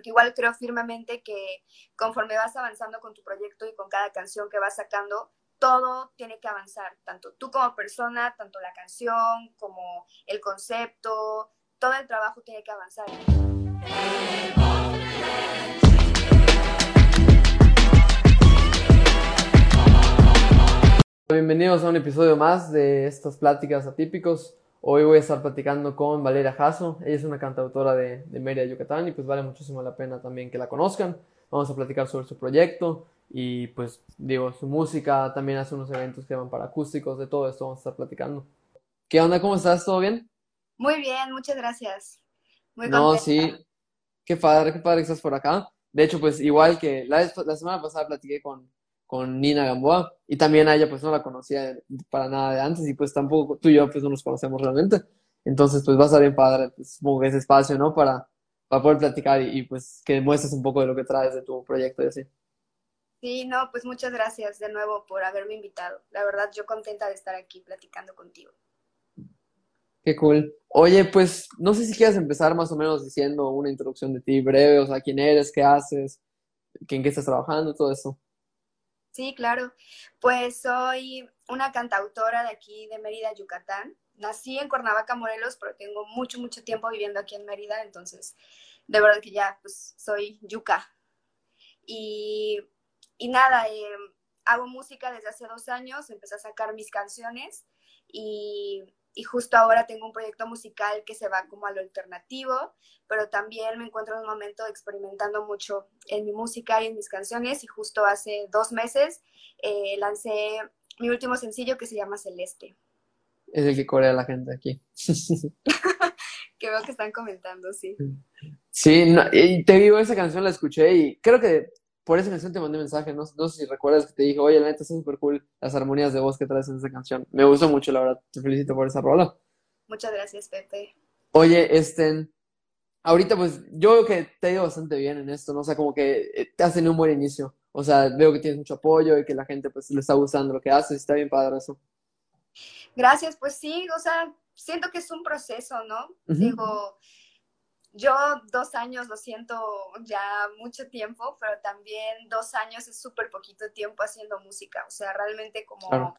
porque igual creo firmemente que conforme vas avanzando con tu proyecto y con cada canción que vas sacando, todo tiene que avanzar, tanto tú como persona, tanto la canción como el concepto, todo el trabajo tiene que avanzar. Bienvenidos a un episodio más de estas pláticas atípicos. Hoy voy a estar platicando con Valeria Jasso. Ella es una cantautora de, de Mérida, Yucatán, y pues vale muchísimo la pena también que la conozcan. Vamos a platicar sobre su proyecto y pues digo, su música. También hace unos eventos que van para acústicos, de todo esto vamos a estar platicando. ¿Qué onda? ¿Cómo estás? ¿Todo bien? Muy bien, muchas gracias. Muy no, sí. Qué padre, qué padre que estás por acá. De hecho, pues igual que la, la semana pasada platiqué con, con Nina Gamboa y también a ella pues no la conocía para nada de antes y pues tampoco tú y yo pues no nos conocemos realmente. Entonces pues va a estar bien padre, pues, supongo que ese espacio, ¿no? Para, para poder platicar y, pues que muestres un poco de lo que traes de tu proyecto y así. Sí, no, pues muchas gracias de nuevo por haberme invitado. La verdad, yo contenta de estar aquí platicando contigo. Qué cool. Oye, pues no sé si quieres empezar más o menos diciendo una introducción de ti breve, o sea, quién eres, qué haces, en qué estás trabajando, todo eso. Sí, claro. Pues soy una cantautora de aquí de Mérida, Yucatán. Nací en Cuernavaca, Morelos, pero tengo mucho, mucho tiempo viviendo aquí en Mérida, entonces de verdad que ya, pues soy yuca. Y, y nada, eh, hago música desde hace dos años, empecé a sacar mis canciones y y justo ahora tengo un proyecto musical que se va como a lo alternativo, pero también me encuentro en un momento experimentando mucho en mi música y en mis canciones y justo hace dos meses eh, lancé mi último sencillo que se llama Celeste. Es el que corea la gente aquí. que veo que están comentando, sí. Sí, te digo, esa canción la escuché y creo que por esa canción te mandé mensaje, no, no sé si recuerdas que te dije, oye, la neta, está súper cool las armonías de voz que traes en esa canción. Me gustó mucho, la verdad. Te felicito por esa rola. Muchas gracias, Pepe. Oye, este, ahorita pues yo veo que te ha ido bastante bien en esto, ¿no? O sea, como que eh, te has tenido un buen inicio. O sea, veo que tienes mucho apoyo y que la gente pues le está gustando lo que haces, está bien padre eso. Gracias, pues sí, o sea, siento que es un proceso, ¿no? Digo, yo dos años lo siento ya mucho tiempo, pero también dos años es súper poquito tiempo haciendo música. O sea, realmente como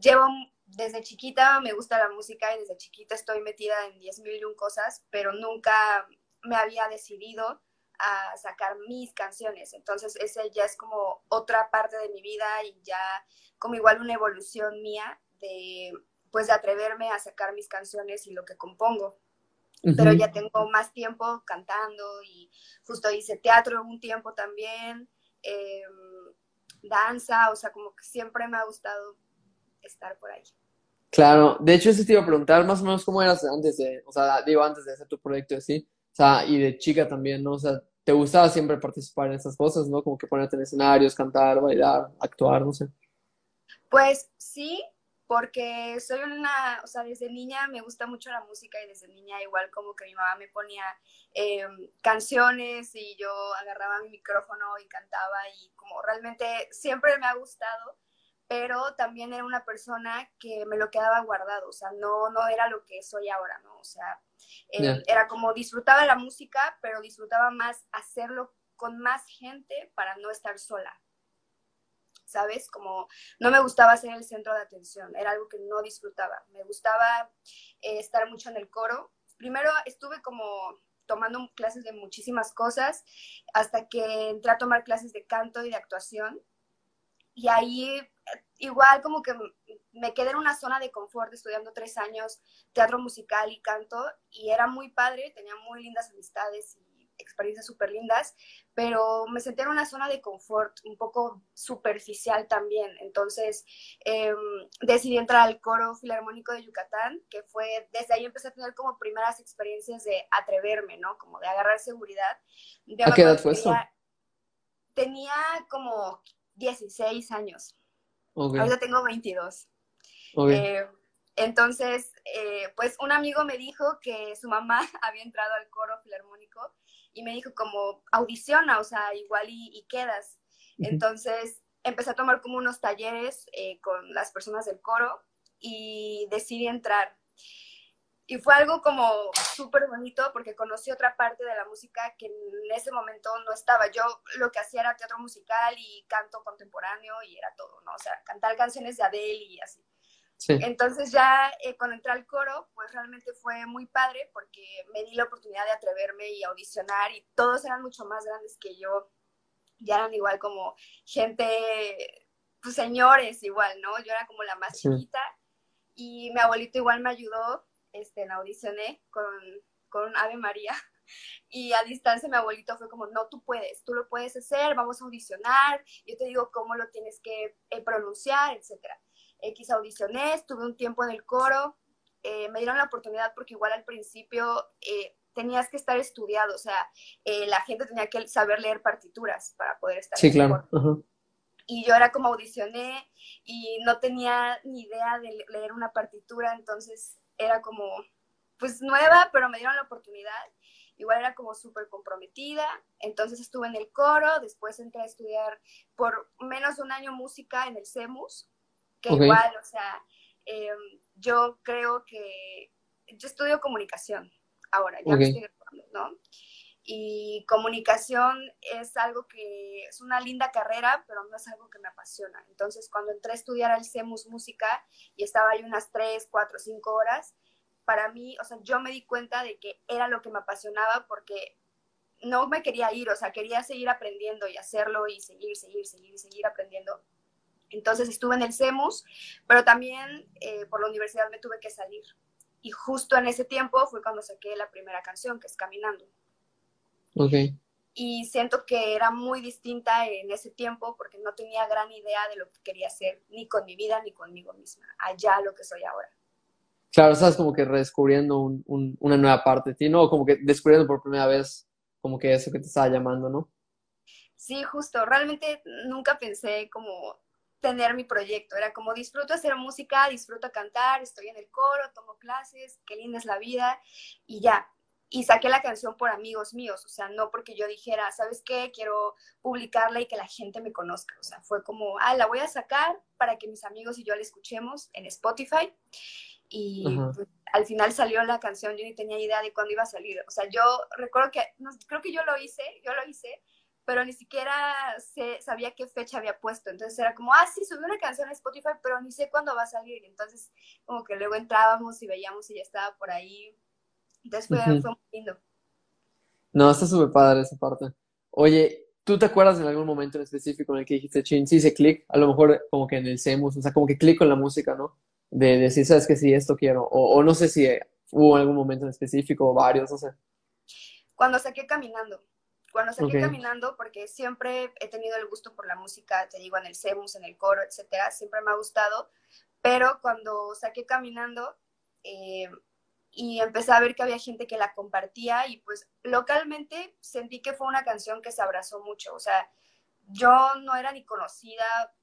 llevo desde chiquita, me gusta la música y desde chiquita estoy metida en diez mil y un cosas, pero nunca me había decidido a sacar mis canciones. Entonces, ese ya es como otra parte de mi vida y ya como igual una evolución mía de pues de atreverme a sacar mis canciones y lo que compongo pero ya tengo más tiempo cantando y justo hice teatro un tiempo también, em, danza, o sea, como que siempre me ha gustado estar por ahí. Claro, de hecho eso te iba a preguntar más o menos cómo eras antes de, o sea, digo, antes de hacer tu proyecto así, o sea, y de chica también, ¿no? O sea, ¿te gustaba siempre participar en esas cosas, ¿no? Como que ponerte en escenarios, cantar, bailar, actuar, no sé. Pues sí, porque soy una, o sea, desde niña me gusta mucho la música y desde niña igual como que mi mamá me ponía em, canciones y yo agarraba mi micrófono y cantaba y como realmente siempre me ha gustado, pero también era una persona que me lo quedaba guardado, o sea, no, no era lo que soy ahora, ¿no? O sea, era como disfrutaba la música, pero disfrutaba más hacerlo con más gente para no estar sola. ¿Sabes? Como no me gustaba ser el centro de atención, era algo que no disfrutaba. Me gustaba eh, estar mucho en el coro. Primero estuve como tomando clases de muchísimas cosas hasta que entré a tomar clases de canto y de actuación. Y ahí igual como que me quedé en una zona de confort estudiando tres años teatro musical y canto y era muy padre, tenía muy lindas amistades experiencias súper lindas, pero me senté en una zona de confort un poco superficial también. Entonces em, decidí entrar al coro filarmónico de Yucatán, que fue, desde ahí empecé a tener como primeras experiencias de atreverme, ¿no? Como de agarrar seguridad. ¿A qué edad fue eso? Tenía como 16 años. Ahorita tengo 22. Eh, entonces, eh, pues un amigo me dijo que su mamá había entrado al coro filarmónico y me dijo como audiciona, o sea, igual y, quedas. Entonces empecé a tomar como unos talleres eh, con las personas del coro y decidí entrar. y fue algo como súper bonito porque conocí otra parte de la música que en ese momento no estaba. Yo lo que hacía era teatro musical y canto contemporáneo y era todo, ¿no? O sea, cantar canciones de Adele y así. Entonces ya eh, cuando entré al coro, pues realmente fue muy padre porque me di la oportunidad de atreverme y audicionar y todos eran mucho más grandes que yo. Ya eran igual como gente, pues señores igual, ¿no? Yo era como la más chiquita y mi abuelito igual me ayudó este, audicioné con, con Ave María. Y a distancia mi abuelito fue como, no, tú puedes, tú lo puedes hacer, vamos a audicionar, yo te digo cómo lo tienes que eh, pronunciar, etc. X audicioné, estuve un tiempo en el coro, eh, me dieron la oportunidad porque igual al principio eh, tenías que estar estudiado, o sea, la gente tenía que saber leer partituras para poder estar sí, en el claro. coro. Y yo era como audicioné y no tenía ni idea de leer una partitura, entonces era como, pues nueva, pero me dieron la oportunidad. Igual era como súper comprometida, entonces estuve en el coro, después entré a estudiar por menos de un año música en el CEMUS, que igual, o sea, em, yo creo que yo estudio comunicación ahora, ya me estoy ¿no? Y comunicación es algo que es una linda carrera, pero no es algo que me apasiona. Entonces, cuando entré a estudiar al CEMUS Música y estaba ahí unas 3, 4, 5 horas, para mí, o sea, yo me di cuenta de que era lo que me apasionaba porque no me quería ir, o sea, quería seguir aprendiendo y hacerlo y seguir, seguir, seguir, seguir aprendiendo. Entonces estuve en el CEMUS, pero también eh, por la universidad me tuve que salir. Y justo en ese tiempo fue cuando saqué la primera canción, que es Caminando. Y siento que era muy distinta en ese tiempo porque no tenía gran idea de lo que quería hacer, ni con mi vida, ni conmigo misma, allá lo que soy ahora. Claro, estás como que redescubriendo una nueva parte de ti, ¿no? Como que descubriendo por primera vez como que eso que te estaba llamando, ¿no? Sí, justo. Realmente nunca pensé como tener mi proyecto. Era como disfruto hacer música, disfruto cantar, estoy en el coro, tomo clases, qué linda es la vida y ya y saqué la canción por amigos míos, o sea, no porque yo dijera, ¿sabes qué? Quiero publicarla y que la gente me conozca, o sea, fue como, ah, la voy a sacar para que mis amigos y yo la escuchemos en Spotify. Y pues, al final salió la canción, yo ni tenía idea de cuándo iba a salir. O sea, yo recuerdo que, creo que yo lo hice, yo lo hice, pero ni siquiera sé, sabía qué fecha había puesto. Entonces era como, ah, sí, subí una canción a Spotify, pero ni sé cuándo va a salir. Y entonces como que luego entrábamos y veíamos si ya estaba por ahí entonces fue, muy lindo. No, está súper padre esa parte. Oye, ¿tú te acuerdas en algún momento en específico en el que dijiste, chin, sí hice clic? A lo mejor como que en el CEMUS, o sea, como que clic con la música, ¿no? De decir, sabes que sí, esto quiero. O, no sé si hubo algún momento en específico o varios, no sé. Cuando saqué caminando. Cuando saqué caminando, porque siempre he tenido el gusto por la música, te digo, en el CEMUS, en el coro, etcétera, siempre me ha gustado. Pero cuando saqué caminando, eh, y empecé a ver que había gente que la compartía y pues localmente sentí que fue una canción que se abrazó mucho, o sea, yo no era ni conocida,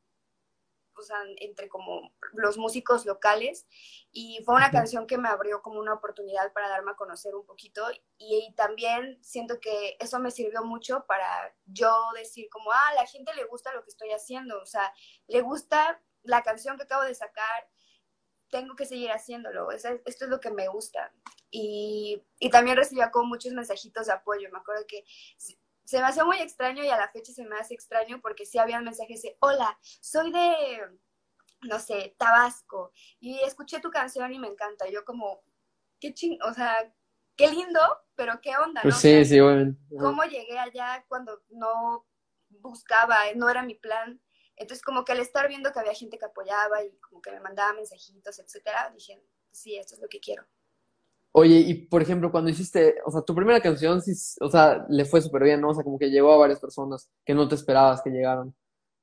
o sea, entre como los músicos locales y fue una canción que me abrió como una oportunidad para darme a conocer un poquito y, también siento que eso me sirvió mucho para yo decir como, ah, a la gente le gusta lo que estoy haciendo, o sea, le gusta la canción que acabo de sacar, tengo que seguir haciéndolo, esto es lo que me gusta. Y, y también recibía como muchos mensajitos de apoyo, me acuerdo que se me hacía muy extraño y a la fecha se me hace extraño porque sí había mensajes de, hola, soy de, no sé, Tabasco y escuché tu canción y me encanta. Yo como, qué ching, o sea, qué lindo, pero qué onda, pues sí, sí, bueno. ¿Cómo llegué allá cuando no buscaba, no era mi plan? Entonces, como que al estar viendo que había gente que apoyaba y como que me mandaba mensajitos, etcétera, dije, sí, esto es lo que quiero. Oye, y por ejemplo, cuando hiciste, o sea, tu primera canción, sí, o sea, le fue súper bien, ¿no? O sea, como que llegó a varias personas que no te esperabas que llegaron,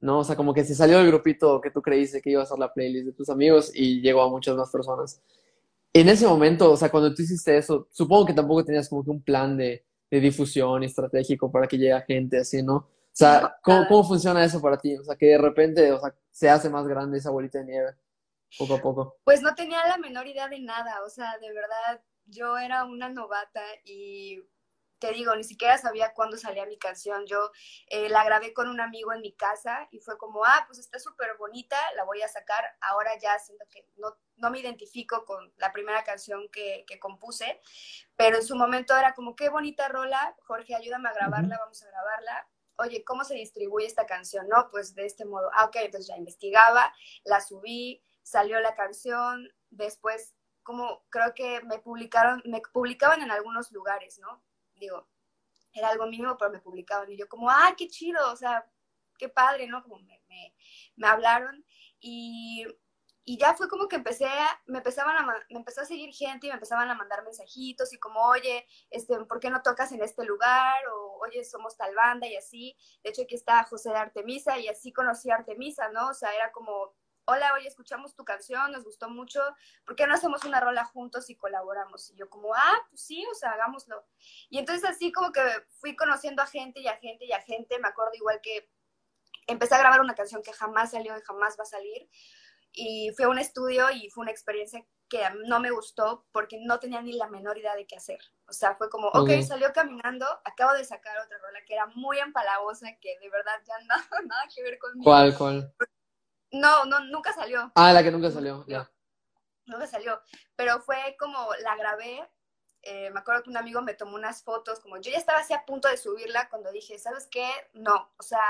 ¿no? O sea, como que se salió del grupito que tú creíste que iba a ser la playlist de tus amigos y llegó a muchas más personas. En ese momento, o sea, cuando tú hiciste eso, supongo que tampoco tenías como que un plan de, de difusión estratégico para que llegue gente así, ¿no? O sea, ¿cómo, funciona eso para ti? O sea, que de repente, o sea, se hace más grande esa bolita de nieve, poco a poco. Pues no tenía la menor idea de nada, o sea, de verdad, yo era una novata y te digo, ni siquiera sabía cuándo salía mi canción. Yo eh, la grabé con un amigo en mi casa y fue como, ah, pues está súper bonita, la voy a sacar. Ahora ya siento que no, no me identifico con la primera canción que, que, compuse, pero en su momento era como, qué bonita rola, Jorge, ayúdame a grabarla, vamos a grabarla. Oye, ¿cómo se distribuye esta canción? No, pues de este modo. Ah, ok, entonces ya investigaba, la subí, salió la canción, después como creo que me publicaron, me publicaban en algunos lugares, ¿no? Digo, era algo mínimo, pero me publicaban y yo como, ¡ay, qué chido! O sea, qué padre, ¿no? Como me, me, me hablaron y, y, ya fue como que empecé, a, me empezaban a, me empezó a seguir gente y me empezaban a mandar mensajitos y como, oye, este, ¿por qué no tocas en este lugar? O, oye, somos tal banda y así. De hecho, aquí está José de Artemisa y así conocí a Artemisa, ¿no? O sea, era como hola, oye, escuchamos tu canción, nos gustó mucho, ¿por qué no hacemos una rola juntos y colaboramos? Y yo como, ah, pues sí, o sea, hagámoslo. Y entonces así como que fui conociendo a gente y a gente y a gente, me acuerdo igual que empecé a grabar una canción que jamás salió y jamás va a salir. Y fui a un estudio y fue una experiencia que no me gustó porque no tenía ni la menor idea de qué hacer. O sea, fue como, ok, salió caminando, acabo de sacar otra rola que era muy empalagosa, que de verdad ya nada, nada que ver conmigo. ¿Cuál, cuál? No, no, nunca salió. Ah, la que nunca salió, ya. Nunca salió, pero fue como la grabé. Eh, me acuerdo que un amigo me tomó unas fotos, como yo ya estaba así a punto de subirla cuando dije, ¿sabes qué? No, o sea,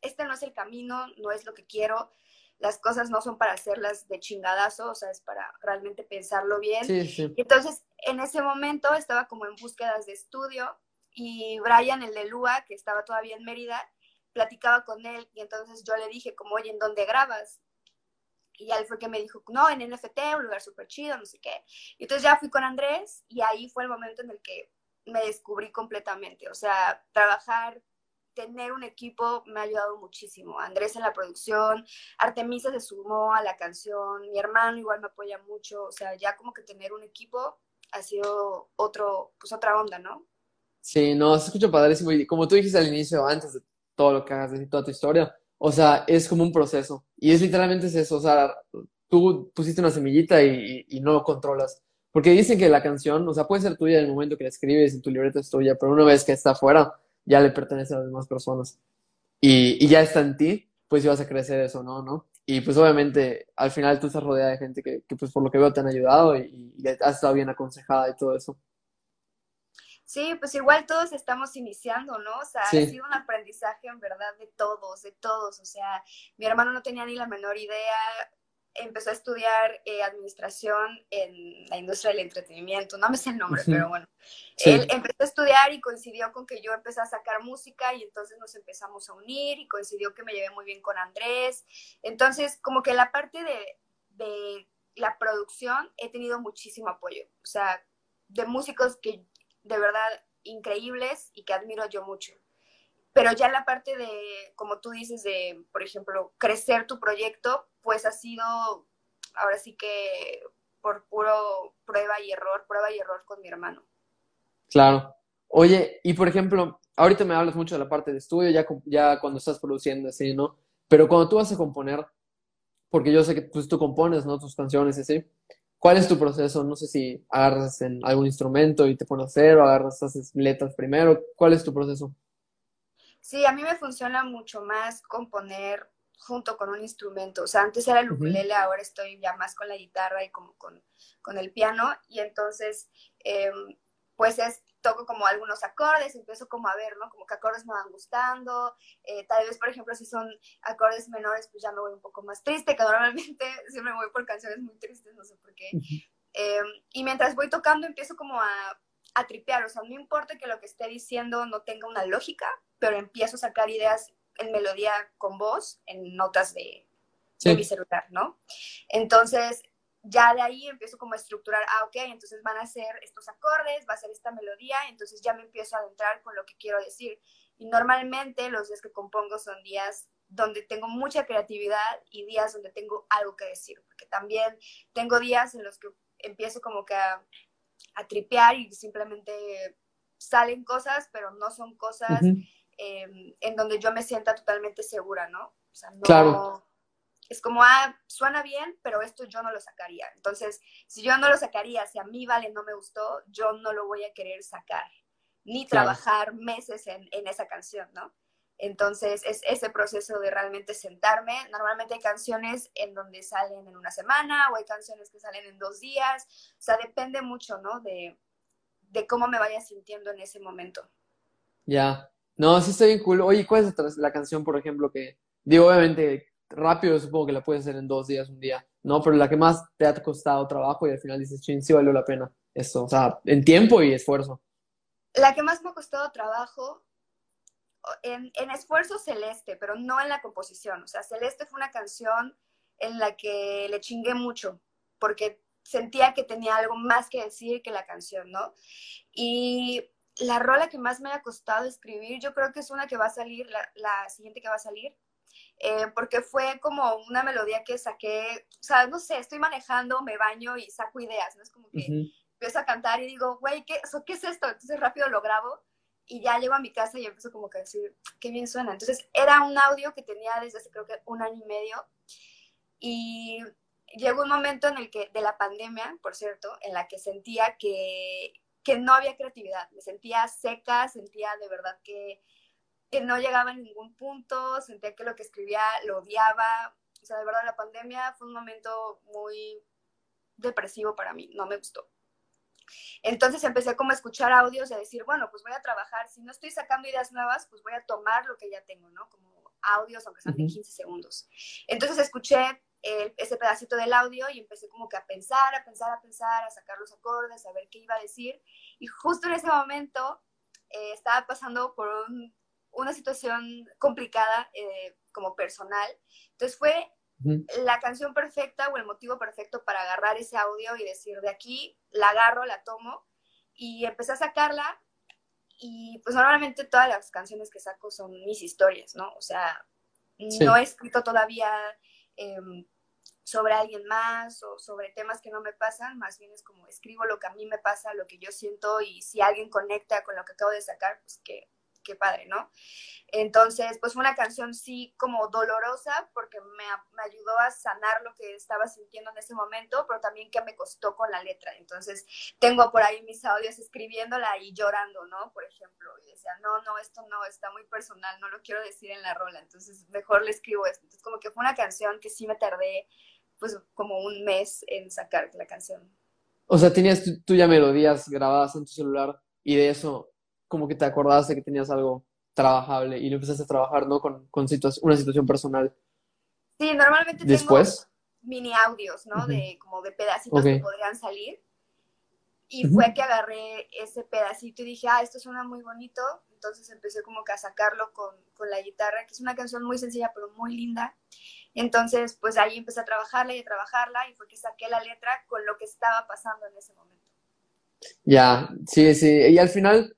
este no es el camino, no es lo que quiero, las cosas no son para hacerlas de chingadazo, o sea, es para realmente pensarlo bien. Sí, sí. entonces, en ese momento estaba como en búsquedas de estudio y Brian, el de Lua, que estaba todavía en Mérida, platicaba con él y entonces yo le dije como, oye, ¿en dónde grabas? Y él fue que me dijo, no, en NFT, un lugar súper chido, no sé qué. Y entonces ya fui con Andrés y ahí fue el momento en el que me descubrí completamente. O sea, trabajar, tener un equipo me ha ayudado muchísimo. Andrés en la producción, Artemisa se sumó a la canción, mi hermano igual me apoya mucho. O sea, ya como que tener un equipo ha sido otro, pues otra onda, ¿no? Sí, no, se escucha padrísimo. Y como tú dijiste al inicio, antes de todo lo que hagas, decir, toda tu historia. O sea, es como un proceso. Y es literalmente eso. O sea, tú pusiste una semillita y, y, no lo controlas. Porque dicen que la canción, o sea, puede ser tuya en el momento que la escribes y tu libreta es tuya, pero una vez que está afuera, ya le pertenece a las demás personas. Y, y ya está en ti, pues si vas a crecer eso, ¿no? ¿no? Y pues obviamente al final tú estás rodeada de gente que, que pues por lo que veo te han ayudado y, y has estado bien aconsejada y todo eso. Sí, pues igual todos estamos iniciando, ¿no? O sea, ha sido un aprendizaje en verdad de todos, de todos. O sea, mi hermano no tenía ni la menor idea, empezó a estudiar eh, administración en la industria del entretenimiento, no me sé el nombre, pero bueno. Él empezó a estudiar y coincidió con que yo empecé a sacar música y entonces nos empezamos a unir y coincidió que me llevé muy bien con Andrés. Entonces, como que la parte de, de la producción he tenido muchísimo apoyo. O sea, de músicos que de verdad increíbles y que admiro yo mucho. Pero ya la parte de, como tú dices, de, por ejemplo, crecer tu proyecto, pues ha sido, ahora sí que por puro prueba y error, prueba y error con mi hermano. Claro. Oye, y por ejemplo, ahorita me hablas mucho de la parte de estudio, ya, ya cuando estás produciendo así, ¿no? Pero cuando tú vas a componer, porque yo sé que pues, tú compones, ¿no? Tus canciones así. ¿Cuál es tu proceso? No sé si agarras en algún instrumento y te pones a hacer o agarras, haces letras primero. ¿Cuál es tu proceso? Sí, a mí me funciona mucho más componer junto con un instrumento. O sea, antes era el ukulele, ahora estoy ya más con la guitarra y como con, con el piano. Y entonces, eh, pues es toco como algunos acordes, empiezo como a ver, ¿no? Como que acordes me van gustando, eh, tal vez, por ejemplo, si son acordes menores, pues ya me voy un poco más triste, que normalmente siempre me voy por canciones muy tristes, no sé por qué. Eh, y mientras voy tocando empiezo como a, a tripear, o sea, no importa que lo que esté diciendo no tenga una lógica, pero empiezo a sacar ideas en melodía con voz, en notas de, de mi celular, ¿no? Entonces, ya de ahí empiezo como a estructurar, ah, ok, entonces van a ser estos acordes, va a ser esta melodía, entonces ya me empiezo a adentrar con lo que quiero decir. Y normalmente los días que compongo son días donde tengo mucha creatividad y días donde tengo algo que decir, porque también tengo días en los que empiezo como que a, tripear y simplemente salen cosas, pero no son cosas em, en donde yo me sienta totalmente segura, ¿no? O sea, no, claro es como, ah, suena bien, pero esto yo no lo sacaría. Entonces, si yo no lo sacaría, si a mí Vale no me gustó, yo no lo voy a querer sacar. ni trabajar meses en, en esa canción, ¿no? Entonces, es ese proceso de realmente sentarme. Normalmente hay canciones en donde salen en una semana o hay canciones que salen en dos días. O sea, depende mucho, ¿no? De, de cómo me vaya sintiendo en ese momento. Ya. No, sí está bien cool. Oye, ¿cuál es la canción, por ejemplo, que, digo, obviamente, rápido supongo que la puedes hacer en dos días, un día, ¿no? Pero la que más te ha costado trabajo y al final dices, ching, sí valió la pena eso. O sea, en tiempo y esfuerzo. La que más me ha costado trabajo en, en, esfuerzo celeste, pero no en la composición. O sea, Celeste fue una canción en la que le chingué mucho, porque sentía que tenía algo más que decir que la canción, ¿no? Y la rola que más me ha costado escribir, yo creo que es una que va a salir, la, la siguiente que va a salir, eh, porque fue como una melodía que saqué, o sea, no sé, estoy manejando, me baño y saco ideas, ¿no? Es como que uh -huh. empiezo a cantar y digo, güey, ¿qué, ¿qué es esto? Entonces rápido lo grabo y ya llego a mi casa y empiezo como que a decir, qué bien suena. Entonces era un audio que tenía desde hace creo que un año y medio y llegó un momento en el que, de la pandemia, por cierto, en la que sentía que, que no había creatividad, me sentía seca, sentía de verdad que, que no llegaba a ningún punto, sentía que lo que escribía lo odiaba, o sea, de verdad la pandemia fue un momento muy depresivo para mí, no me gustó. Entonces empecé como a escuchar audios y a decir, bueno, pues voy a trabajar, si no estoy sacando ideas nuevas, pues voy a tomar lo que ya tengo, ¿no? Como audios, aunque sean de 15 segundos. Entonces escuché ese pedacito del audio y empecé como que a pensar, a pensar, a pensar, a sacar los acordes, a ver qué iba a decir. Y justo en ese momento eh, estaba pasando por un, una situación complicada eh, como personal. Entonces fue la canción perfecta o el motivo perfecto para agarrar ese audio y decir, de aquí la agarro, la tomo y empecé a sacarla y pues normalmente todas las canciones que saco son mis historias, ¿no? O sea, sí. no he escrito todavía eh, sobre alguien más o sobre temas que no me pasan, más bien es como escribo lo que a mí me pasa, lo que yo siento y si alguien conecta con lo que acabo de sacar, pues que qué padre, ¿no? Entonces, pues fue una canción sí como dolorosa porque me, ayudó a sanar lo que estaba sintiendo en ese momento, pero también que me costó con la letra. Entonces, tengo por ahí mis audios escribiéndola y llorando, ¿no? Por ejemplo, y decía, no, no, esto no, está muy personal, no lo quiero decir en la rola, entonces mejor le escribo esto. Entonces, como que fue una canción que sí me tardé pues como un mes en sacar la canción. O sea, tenías tú ya melodías grabadas en tu celular y de eso como que te acordaste que tenías algo trabajable y lo empezaste a trabajar, ¿no? Con, con situa una situación personal. Sí, normalmente Después. tengo mini audios, ¿no? Uh -huh. De como de pedacitos okay. que podrían salir. Y uh -huh. fue que agarré ese pedacito y dije, ah, esto suena muy bonito. Entonces empecé como que a sacarlo con, con la guitarra, que es una canción muy sencilla pero muy linda. Entonces, pues ahí empecé a trabajarla y a trabajarla y fue que saqué la letra con lo que estaba pasando en ese momento. Ya, sí, sí. Y al final,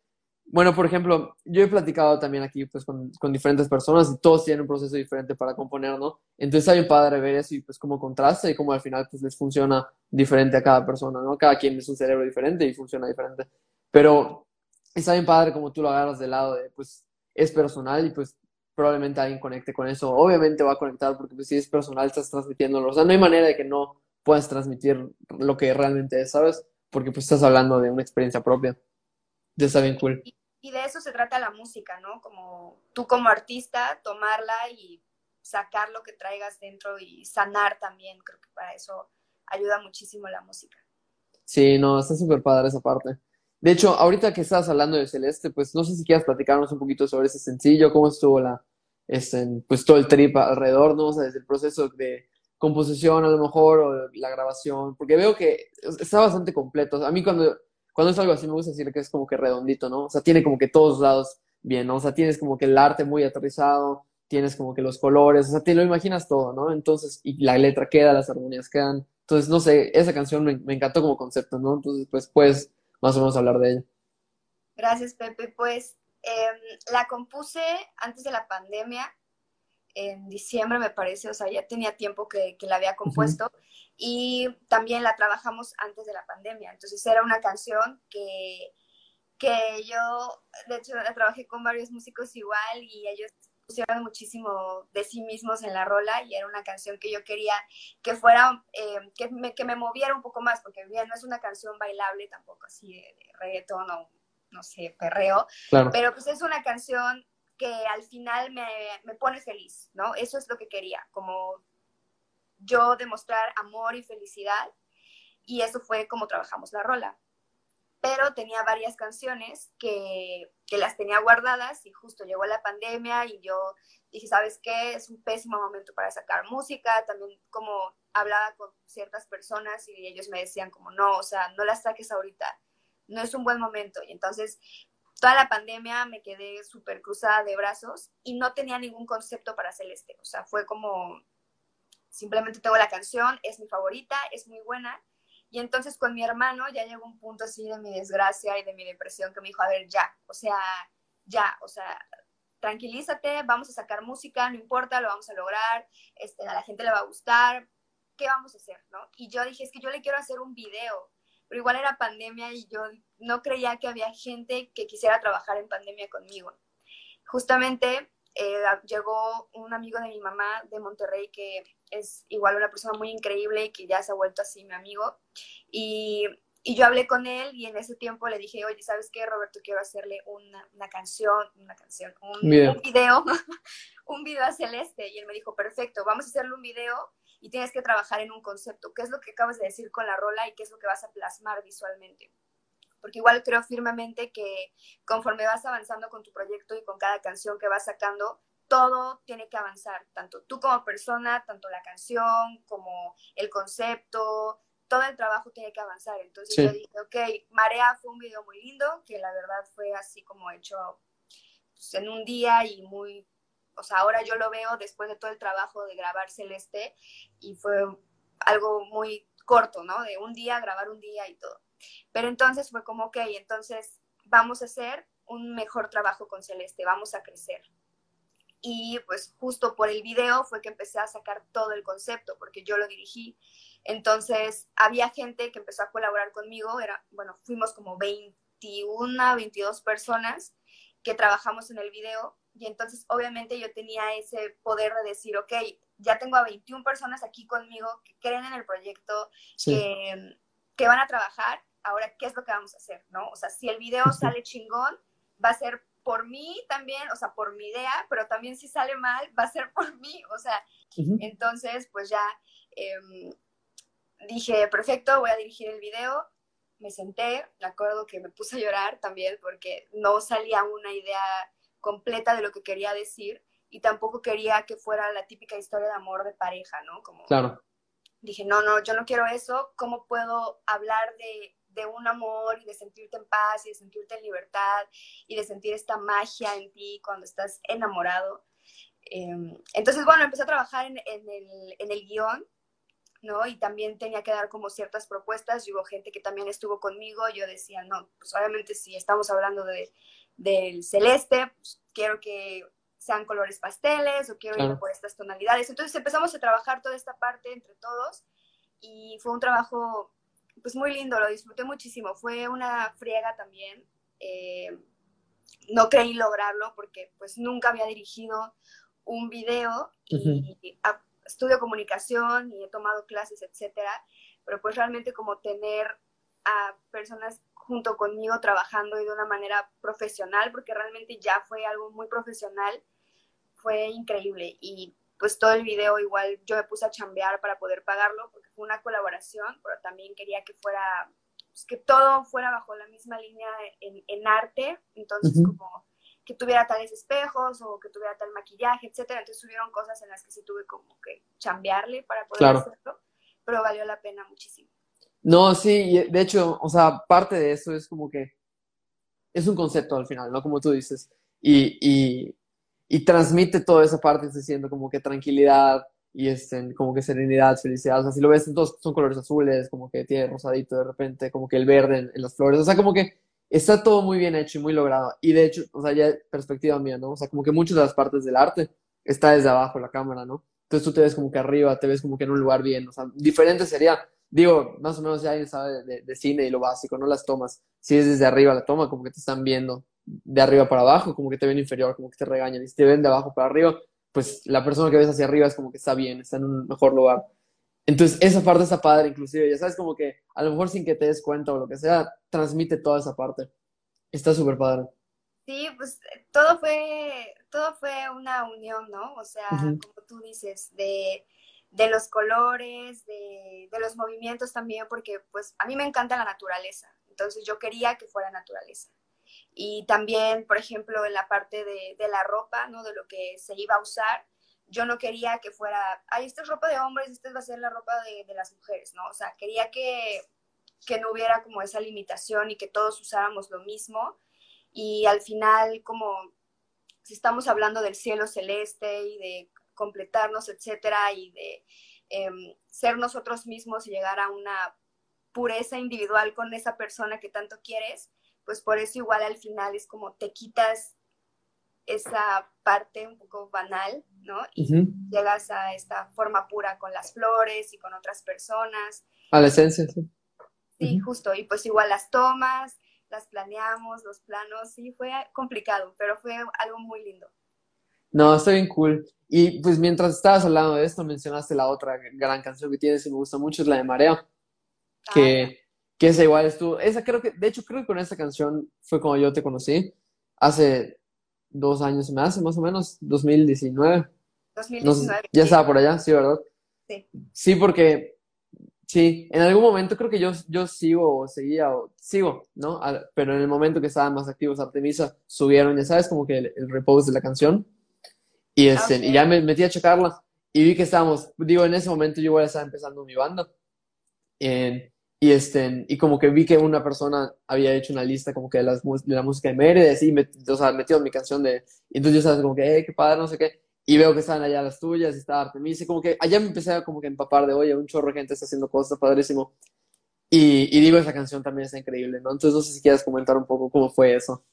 bueno, por ejemplo, yo he platicado también aquí pues con, con, diferentes personas y todos tienen un proceso diferente para componer, ¿no? Entonces está bien padre ver eso y pues como contraste y como al final pues les funciona diferente a cada persona, ¿no? Cada quien es un cerebro diferente y funciona diferente. Pero está bien padre como tú lo agarras del lado de pues es personal y pues probablemente alguien conecte con eso. Obviamente va a conectar porque pues si es personal estás transmitiéndolo. O sea, no hay manera de que no puedas transmitir lo que realmente es, ¿sabes? Porque pues estás hablando de una experiencia propia. Ya está bien cool y de eso se trata la música, ¿no? Como tú como artista, tomarla y sacar lo que traigas dentro y sanar también. Creo que para eso ayuda muchísimo la música. Sí, no, está súper padre esa parte. De hecho, ahorita que estás hablando de Celeste, pues no sé si quieras platicarnos un poquito sobre ese sencillo, cómo estuvo la, este, pues todo el trip alrededor, ¿no? O sea, desde el proceso de composición a lo mejor, o la grabación, porque veo que está bastante completo. A mí cuando cuando es algo así me gusta decir que es como que redondito, ¿no? O sea, tiene como que todos lados bien, ¿no? O sea, tienes como que el arte muy aterrizado, tienes como que los colores, o sea, te lo imaginas todo, ¿no? Entonces, y la letra queda, las armonías quedan. Entonces, no sé, esa canción me, me encantó como concepto, ¿no? Entonces, pues, puedes más o menos hablar de ella. Gracias, Pepe. Pues eh, la compuse antes de la pandemia, en diciembre me parece, o sea, ya tenía tiempo que, que la había compuesto. Uh -huh y también la trabajamos antes de la pandemia. Entonces era una canción que, que yo, de hecho, la trabajé con varios músicos igual y ellos pusieron muchísimo de sí mismos en la rola y era una canción que yo quería que fuera, eh, que, me, que me moviera un poco más, porque bien, no es una canción bailable tampoco así de, de reggaetón o no sé, perreo, Claro. pero pues es una canción que al final me, me pone feliz, ¿no? Eso es lo que quería, como yo demostrar amor y felicidad y eso fue como trabajamos la rola. Pero tenía varias canciones que, que, las tenía guardadas y justo llegó la pandemia y yo dije, ¿sabes qué? Es un pésimo momento para sacar música. También como hablaba con ciertas personas y ellos me decían como, no, o sea, no las saques ahorita, no es un buen momento. Y entonces toda la pandemia me quedé súper cruzada de brazos y no tenía ningún concepto para Celeste. O sea, fue como, simplemente tengo la canción, es mi favorita, es muy buena y entonces con mi hermano ya llegó un punto así de mi desgracia y de mi depresión que me dijo, a ver, ya, o sea, ya, o sea, tranquilízate, vamos a sacar música, no importa, lo vamos a lograr, este, a la gente le va a gustar, ¿qué vamos a hacer? ¿no? Y yo dije, es que yo le quiero hacer un video, pero igual era pandemia y yo no creía que había gente que quisiera trabajar en pandemia conmigo. Justamente eh, llegó un amigo de mi mamá de Monterrey que es igual una persona muy increíble y que ya se ha vuelto así mi amigo. Y, y, yo hablé con él y en ese tiempo le dije, oye, ¿sabes qué, Roberto? Quiero hacerle una, una canción, una canción, un, un video, un video a Celeste. Y él me dijo, perfecto, vamos a hacerle un video y tienes que trabajar en un concepto. ¿Qué es lo que acabas de decir con la rola y qué es lo que vas a plasmar visualmente? Porque igual creo firmemente que conforme vas avanzando con tu proyecto y con cada canción que vas sacando, todo tiene que avanzar, tanto tú como persona, tanto la canción como el concepto, todo el trabajo tiene que avanzar. Entonces Sí. yo dije, ok, Marea fue un video muy lindo, que la verdad fue así como hecho pues, en un día y muy, o sea, ahora yo lo veo después de todo el trabajo de grabar Celeste y fue algo muy corto, ¿no? De un día, grabar un día y todo. Pero entonces fue como, ok, entonces vamos a hacer un mejor trabajo con Celeste, vamos a crecer y pues justo por el video fue que empecé a sacar todo el concepto, porque yo lo dirigí. Entonces había gente que empezó a colaborar conmigo, era, bueno, fuimos como 21, 22 personas que trabajamos en el video y entonces obviamente yo tenía ese poder de decir, ok, ya tengo a 21 personas aquí conmigo que creen en el proyecto, Sí. que, que van a trabajar, ahora, ¿qué es lo que vamos a hacer? ¿no? O sea, si el video sale chingón, va a ser por mí también, o sea, por mi idea, pero también si sale mal, va a ser por mí, o sea, entonces, pues ya eh, dije, perfecto, voy a dirigir el video, me senté, me acuerdo que me puse a llorar también porque no salía una idea completa de lo que quería decir y tampoco quería que fuera la típica historia de amor de pareja, ¿no? Como Claro. dije, no, no, yo no quiero eso, ¿cómo puedo hablar de, de un amor y de sentirte en paz y de sentirte en libertad y de sentir esta magia en ti cuando estás enamorado? Eh, entonces, bueno, empecé a trabajar en, en, el, en el guion, ¿no? Y también tenía que dar como ciertas propuestas, y hubo gente que también estuvo conmigo, yo decía, no, pues obviamente si estamos hablando de, del celeste, pues quiero que sean colores pasteles o quiero ir por estas tonalidades. Entonces empezamos a trabajar toda esta parte entre todos y fue un trabajo pues muy lindo, lo disfruté muchísimo. Fue una friega también. eh, no creí lograrlo porque pues nunca había dirigido un video y a- estudio comunicación y he tomado clases, etcétera, pero pues realmente como tener a personas junto conmigo trabajando y de una manera profesional, porque realmente ya fue algo muy profesional, fue increíble. Y pues todo el video igual yo me puse a chambear para poder pagarlo, porque fue una colaboración, pero también quería que fuera, pues, que todo fuera bajo la misma línea en, en arte, entonces como que tuviera tales espejos o que tuviera tal maquillaje, etcétera. Entonces hubieron cosas en las que sí tuve como que chambearle para poder Claro. hacerlo, pero valió la pena muchísimo. No, sí, de hecho, o sea, parte de eso es como que es un concepto al final, ¿no? Como tú dices. Y, y, transmite toda esa parte, diciendo como que tranquilidad y este, como que serenidad, felicidad. O sea, si lo ves, todos son colores azules, como que tiene rosadito de repente, como que el verde en, en las flores. O sea, como que está todo muy bien hecho y muy logrado. Y de hecho, o sea, ya perspectiva mía, ¿no? O sea, como que muchas de las partes del arte está desde abajo la cámara, ¿no? Entonces tú te ves como que arriba, te ves como que en un lugar bien. O sea, diferente sería digo, más o menos ya alguien sabe de, de, cine y lo básico, no las tomas. Si es desde arriba la toma, como que te están viendo de arriba para abajo, como que te ven inferior, como que te regañan. Y si te ven de abajo para arriba, pues la persona que ves hacia arriba es como que está bien, está en un mejor lugar. Entonces, esa parte está padre, inclusive, ya sabes, como que a lo mejor sin que te des cuenta o lo que sea, transmite toda esa parte. Está súper padre. Sí, pues todo fue, todo fue una unión, ¿no? O sea, como tú dices, de, de los colores, de, de, los movimientos también, porque pues a mí me encanta la naturaleza, entonces yo quería que fuera naturaleza. Y también, por ejemplo, en la parte de, de la ropa, ¿no? De lo que se iba a usar, yo no quería que fuera, ay, esta es ropa de hombres, esta va a ser la ropa de, de las mujeres, ¿no? O sea, quería que, que no hubiera como esa limitación y que todos usáramos lo mismo. Y al final, como si estamos hablando del cielo celeste y de completarnos, etcétera, y de em, ser nosotros mismos y llegar a una pureza individual con esa persona que tanto quieres, pues por eso igual al final es como te quitas esa parte un poco banal, ¿no? Y llegas a esta forma pura con las flores y con otras personas. A la esencia, sí. Sí, justo. Y pues igual las tomas, las planeamos, los planos, sí, fue complicado, pero fue algo muy lindo. No, está bien cool. Y pues mientras estabas hablando de esto, mencionaste la otra gran canción que tienes y me gusta mucho, es la de Marea, ah, que, que esa igual estuvo, esa creo que, de hecho creo que con esa canción fue como yo te conocí, hace dos años más, más o menos, 2019. 2019. ya estaba por allá, sí, ¿verdad? Sí. Sí, porque Sí, en algún momento creo que yo, yo sigo o seguía o sigo, ¿no? pero en el momento que estaban más activos Artemisa, subieron, ya sabes, como que el, el repose de la canción. Y, este, y ya me metí a checarla y vi que estábamos, digo, en ese momento yo igual estaba empezando mi banda. y, este, y como que vi que una persona había hecho una lista como que de, las, de la música de Mérida, y me, o sea, metido mi canción de, y entonces yo sabes como que, eh, qué padre, no sé qué y veo que estaban allá las tuyas y estaba Artemisa, como que allá me empecé a como que empapar de, oye, un chorro de gente está haciendo cosas, padrísimo. Y, y digo, esa canción también está increíble, ¿no? Entonces no sé si quieres comentar un poco cómo fue eso.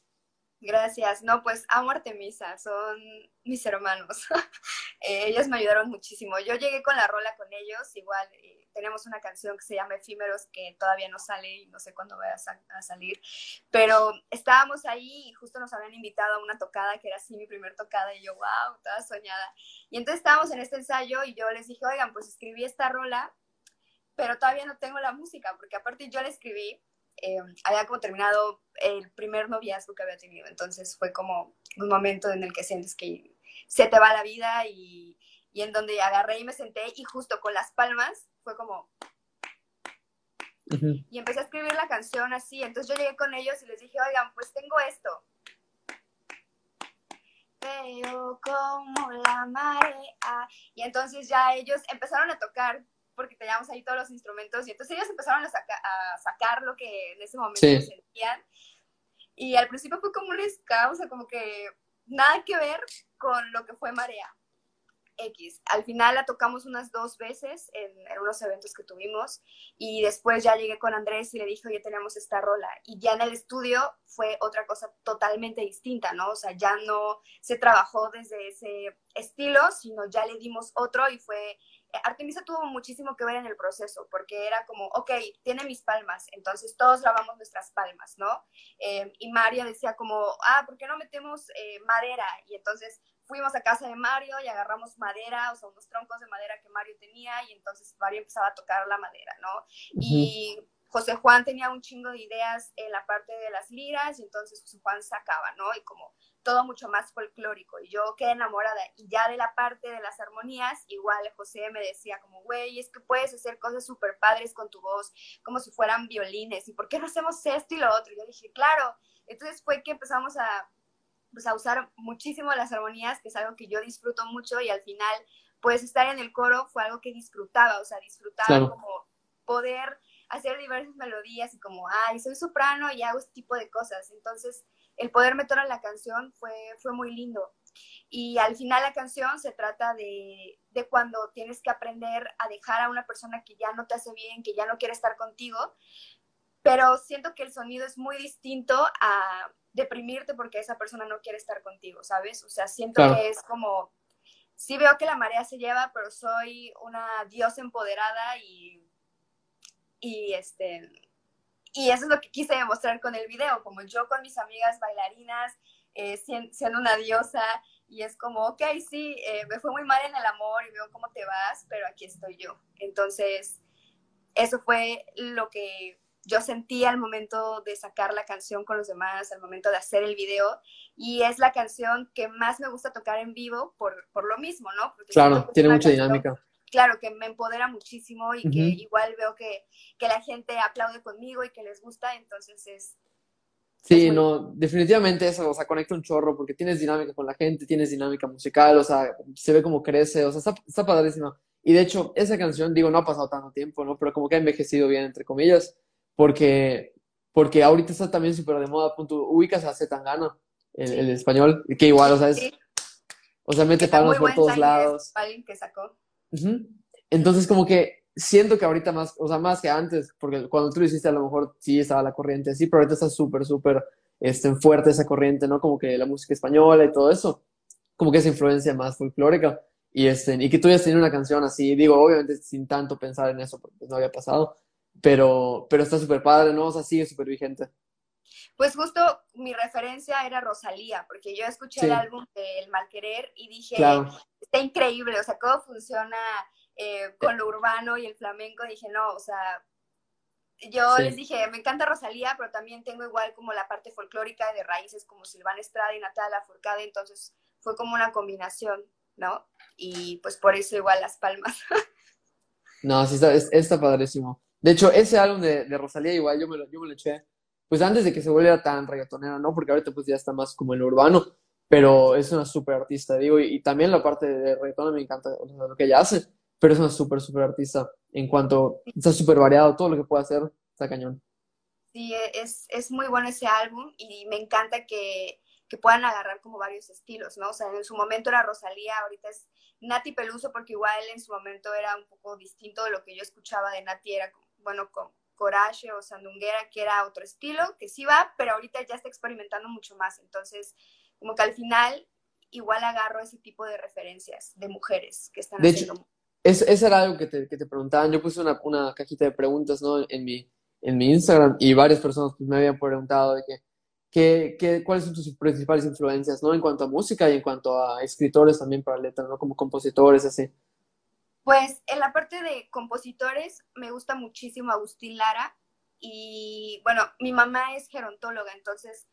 Gracias. No, pues amo Artemisa, son mis hermanos. Eh, ellos me ayudaron muchísimo. Yo llegué con la rola con ellos, igual eh, tenemos una canción que se llama Efímeros que todavía no sale y no sé cuándo va a, salir, pero estábamos ahí y justo nos habían invitado a una tocada que era así mi primer tocada y yo, wow, toda soñada. Y entonces estábamos en este ensayo y yo les dije, oigan, pues escribí esta rola, pero todavía no tengo la música, porque aparte yo la escribí eh, había como terminado el primer noviazgo que había tenido, entonces fue como un momento en el que sientes que se te va la vida y, y en donde agarré y me senté y justo con las palmas fue como... Y empecé a escribir la canción así, entonces yo llegué con ellos y les dije, oigan, pues tengo esto. Veo como la marea. Y entonces ya ellos empezaron a tocar porque teníamos ahí todos los instrumentos y entonces ellos empezaron a, a sacar lo que en ese momento sentían. Y al principio fue como un ska, o sea, como que nada que ver con lo que fue Marea. X. Al final la tocamos unas dos veces en, en, unos eventos que tuvimos y después ya llegué con Andrés y le dije, oye, tenemos esta rola. Y ya en el estudio fue otra cosa totalmente distinta, ¿no? O sea, ya no se trabajó desde ese estilo, sino ya le dimos otro y fue Artemisa tuvo muchísimo que ver en el proceso, porque era como, ok, tiene mis palmas, entonces todos lavamos nuestras palmas, ¿no? Eh, y María decía como, ah, ¿por qué no metemos eh, madera? Y entonces fuimos a casa de Mario y agarramos madera, o sea, unos troncos de madera que Mario tenía, y entonces Mario empezaba a tocar la madera, ¿no? Y José Juan tenía un chingo de ideas en la parte de las liras, y entonces José Juan sacaba, ¿no? Y como todo mucho más folclórico. Y yo quedé enamorada. Y ya de la parte de las armonías, igual José me decía como, güey, es que puedes hacer cosas súper padres con tu voz, como si fueran violines. ¿Y por qué no hacemos esto y lo otro? Y yo dije, claro. Entonces fue que empezamos a, pues, a usar muchísimo las armonías, que es algo que yo disfruto mucho y al final, pues estar en el coro fue algo que disfrutaba, o sea, disfrutaba como poder hacer diversas melodías y como, ay, soy soprano y hago este tipo de cosas. Entonces, el poder meter en la canción fue, fue muy lindo. Y al final la canción se trata de, de, cuando tienes que aprender a dejar a una persona que ya no te hace bien, que ya no quiere estar contigo, pero siento que el sonido es muy distinto a deprimirte porque esa persona no quiere estar contigo, ¿sabes? O sea, siento que es como, sí veo que la marea se lleva, pero soy una diosa empoderada y, y este, y eso es lo que quise demostrar con el video, como yo con mis amigas bailarinas, eh, siendo una diosa, y es como, ok, sí, eh, me fue muy mal en el amor y veo cómo te vas, pero aquí estoy yo. Entonces, eso fue lo que yo sentía al momento de sacar la canción con los demás, al momento de hacer el video, y es la canción que más me gusta tocar en vivo por, por lo mismo, ¿no? claro, tiene mucha dinámica. Claro, que me empodera muchísimo y que igual veo que, que la gente aplaude conmigo y que les gusta, entonces es, Sí, no, definitivamente eso, o sea, conecta un chorro porque tienes dinámica con la gente, tienes dinámica musical, o sea, se ve como crece, o sea, está, está padrísima. Y de hecho, esa canción, digo, no ha pasado tanto tiempo, ¿no? Pero como que ha envejecido bien, entre comillas, porque, porque ahorita está también súper de moda, punto, ubicas a Zetangana, el, el español, que igual, o sea, es, o sea, mete palmas por todos lados. que sacó. Entonces, como que siento que ahorita más, o sea, más que antes, porque cuando tú lo hiciste a lo mejor sí estaba la corriente así, pero ahorita está súper, súper este, fuerte esa corriente, ¿no? Como que la música española y todo eso, como que esa influencia más folclórica. Y, este, y que tú hayas tenido una canción así, digo, obviamente sin tanto pensar en eso, porque no había pasado, pero, pero está súper padre, ¿no? O sea, sigue súper vigente. Pues justo mi referencia era Rosalía, porque yo escuché el álbum de El Malquerer y dije, está increíble, o sea, cómo funciona eh, con lo urbano y el flamenco, dije, no, o sea, yo les dije, me encanta Rosalía, pero también tengo igual como la parte folclórica de raíces como Silvana Estrada y Natalia Furcade, entonces fue como una combinación, ¿no? Y pues por eso igual Las Palmas. no, sí, está, está padrísimo. De hecho, ese álbum de, de Rosalía igual yo me, lo, yo me lo eché, pues antes de que se volviera tan reggaetonera, ¿no? Porque ahorita pues ya está más como en lo urbano, pero es una súper artista, digo, y, también la parte de reggaetón me encanta lo que ella hace pero es una súper, súper artista. En cuanto está súper variado, todo lo que puede hacer está cañón. Sí, es, es muy bueno ese álbum y me encanta que, que, puedan agarrar como varios estilos, ¿no? O sea, en su momento era Rosalía, ahorita es Nati Peluso, porque igual en su momento era un poco distinto de lo que yo escuchaba de Nati, era, bueno, con Coraje o Sandunguera, que era otro estilo, que sí va, pero ahorita ya está experimentando mucho más. Entonces, como que al final igual agarro ese tipo de referencias de mujeres que están haciendo es, eso era algo que te, que te preguntaban. Yo puse una, una, cajita de preguntas ¿no? en, mi, en mi Instagram y varias personas pues, me habían preguntado de que, que, que, cuáles son tus principales influencias ¿no? en cuanto a música y en cuanto a escritores también para letras, ¿no? como compositores, así. Pues en la parte de compositores me gusta muchísimo Agustín Lara y bueno, mi mamá es gerontóloga, entonces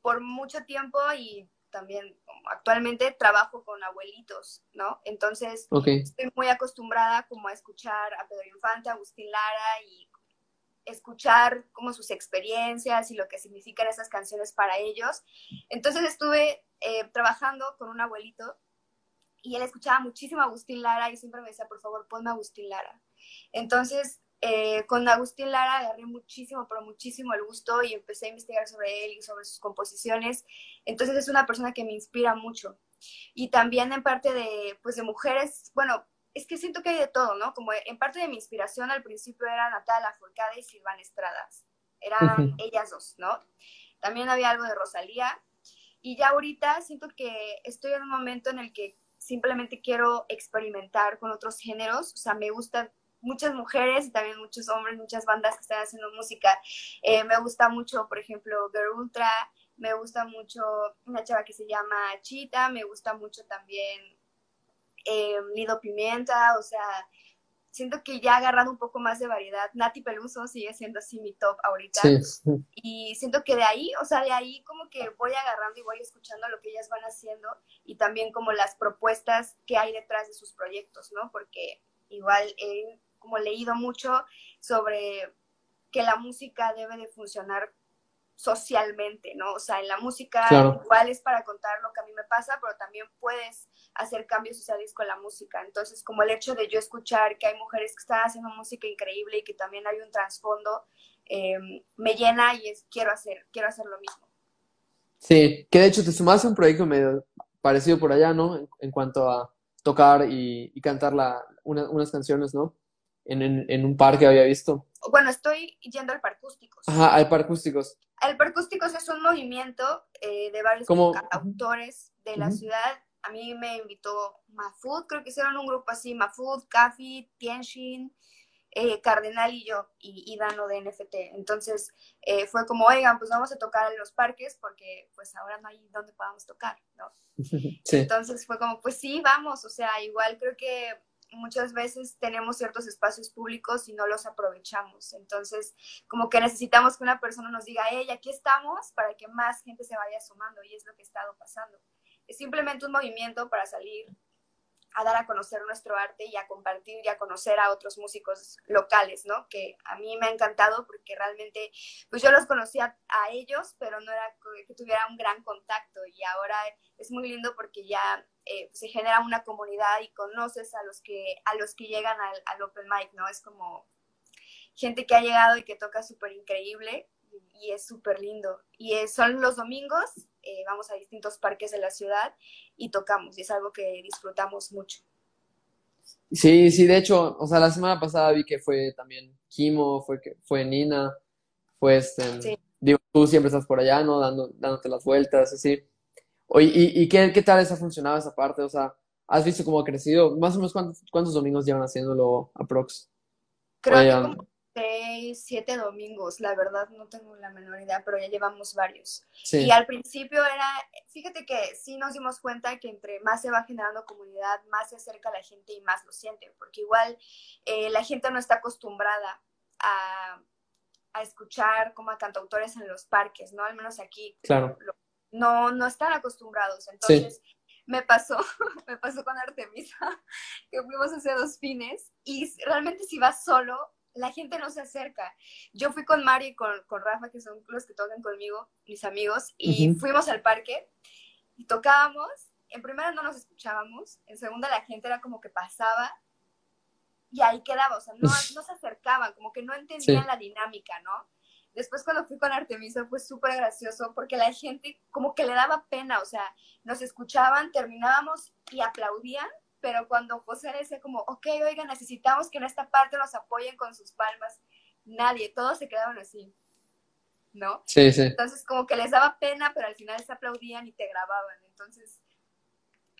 por mucho tiempo y también actualmente trabajo con abuelitos, ¿no? Entonces estoy muy acostumbrada como a escuchar a Pedro Infante, a Agustín Lara y escuchar como sus experiencias y lo que significan esas canciones para ellos. Entonces estuve eh, trabajando con un abuelito y él escuchaba muchísimo a Agustín Lara y siempre me decía, por favor, ponme a Agustín Lara. Entonces eh, con Agustín Lara agarré muchísimo, pero muchísimo el gusto y empecé a investigar sobre él y sobre sus composiciones. Entonces es una persona que me inspira mucho. Y también en parte de, pues de mujeres, bueno, es que siento que hay de todo, ¿no? Como en parte de mi inspiración al principio era Natalia Forcada y Silvana Estradas. Eran ellas dos, ¿no? También había algo de Rosalía. Y ya ahorita siento que estoy en un momento en el que simplemente quiero experimentar con otros géneros. O sea, me gusta muchas mujeres y también muchos hombres, muchas bandas que están haciendo música. Eh, me gusta mucho, por ejemplo, Girl Ultra, me gusta mucho una chava que se llama Chita, me gusta mucho también eh, Lido Pimienta, o sea, siento que ya ha agarrado un poco más de variedad. Nati Peluso sigue siendo así mi top ahorita. Y siento que de ahí, o sea, de ahí como que voy agarrando y voy escuchando lo que ellas van haciendo y también como las propuestas que hay detrás de sus proyectos, ¿no? Porque igual he como leído mucho sobre que la música debe de funcionar socialmente, ¿no? O sea, en la música igual es para contar lo que a mí me pasa, pero también puedes hacer cambios sociales con la música. Entonces, como el hecho de yo escuchar que hay mujeres que están haciendo música increíble y que también hay un trasfondo, eh, me llena y es, quiero hacer, quiero hacer lo mismo. Sí, que de hecho te sumaste a un proyecto medio parecido por allá, ¿no? En, cuanto a tocar y, cantar la, unas canciones, ¿no? En, en, un parque había visto. Bueno, estoy yendo al Parcústicos. Ajá, al Parcústicos. El Parcústicos es un movimiento eh, de varios autores de la ciudad. A mí me invitó Mafud, creo que hicieron un grupo así, Mafud, Kafi, Tienshin, eh, Cardenal y yo, y, Dano de NFT. Entonces eh, fue como, oigan, pues vamos a tocar en los parques porque pues ahora no hay donde podamos tocar, ¿no? Sí. Entonces fue como, pues sí, vamos, o sea, igual creo que muchas veces tenemos ciertos espacios públicos y no los aprovechamos. Entonces, como que necesitamos que una persona nos diga, hey, aquí estamos para que más gente se vaya sumando y es lo que ha estado pasando. Es simplemente un movimiento para salir a dar a conocer nuestro arte y a compartir y a conocer a otros músicos locales, ¿no? Que a mí me ha encantado porque realmente, pues yo los conocía a ellos, pero no era que tuviera un gran contacto y ahora es muy lindo porque ya eh, se genera una comunidad y conoces a los que, a los que llegan al, al Open Mic, ¿no? Es como gente que ha llegado y que toca súper increíble y es súper lindo. Y son los domingos, eh, vamos a distintos parques de la ciudad y tocamos, y es algo que disfrutamos mucho. Sí, sí, de hecho, o sea, la semana pasada vi que fue también Kimo, fue, fue Nina, fue este, digo, tú siempre estás por allá, ¿no? Dando, dándote las vueltas, así. Oye, ¿y, y qué, qué tal ha funcionado esa parte? O sea, ¿has visto cómo ha crecido? Más o menos, ¿cuántos, cuántos domingos llevan haciéndolo aprox? Creo que como seis, siete domingos, la verdad no tengo la menor idea, pero ya llevamos varios. Y al principio era, fíjate que sí nos dimos cuenta que entre más se va generando comunidad, más se acerca la gente y más lo siente, porque igual eh, la gente no está acostumbrada a, a, escuchar como a cantautores en los parques, ¿no? Al menos aquí. Claro. No, no están acostumbrados. Entonces, me pasó, me pasó con Artemisa, que fuimos hace dos fines, y realmente si vas solo, la gente no se acerca. Yo fui con Mari y con, Rafa, que son los que tocan conmigo, mis amigos, y fuimos al parque y tocábamos. En primera no nos escuchábamos, en segunda la gente era como que pasaba y ahí quedaba, o sea, no, se acercaban, como que no entendían la dinámica, ¿no? Después cuando fui con Artemisa fue súper gracioso porque la gente como que le daba pena, o sea, nos escuchaban, terminábamos y aplaudían pero cuando José decía como, ok, oiga, necesitamos que en esta parte nos apoyen con sus palmas, nadie, todos se quedaban así, ¿no? Sí, sí. Entonces como que les daba pena, pero al final se aplaudían y te grababan, entonces...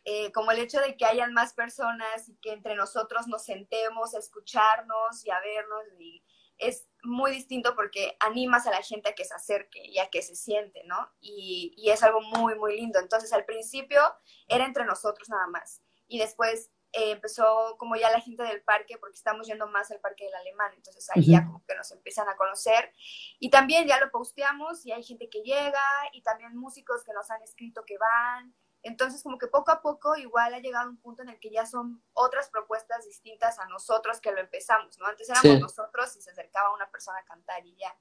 Eh, como el hecho de que hayan más personas y que entre nosotros nos sentemos a escucharnos y a vernos y es muy distinto porque animas a la gente a que se acerque y a que se siente, ¿no? Y, y, es algo muy, muy lindo. Entonces, al principio era entre nosotros nada más. Y después eh, empezó como ya la gente del parque, porque estamos yendo más al parque del alemán, entonces ahí ya como que nos empiezan a conocer. Y también ya lo posteamos y hay gente que llega y también músicos que nos han escrito que van, entonces como que poco a poco igual ha llegado un punto en el que ya son otras propuestas distintas a nosotros que lo empezamos, ¿no? Antes éramos nosotros y se acercaba una persona a cantar y ya,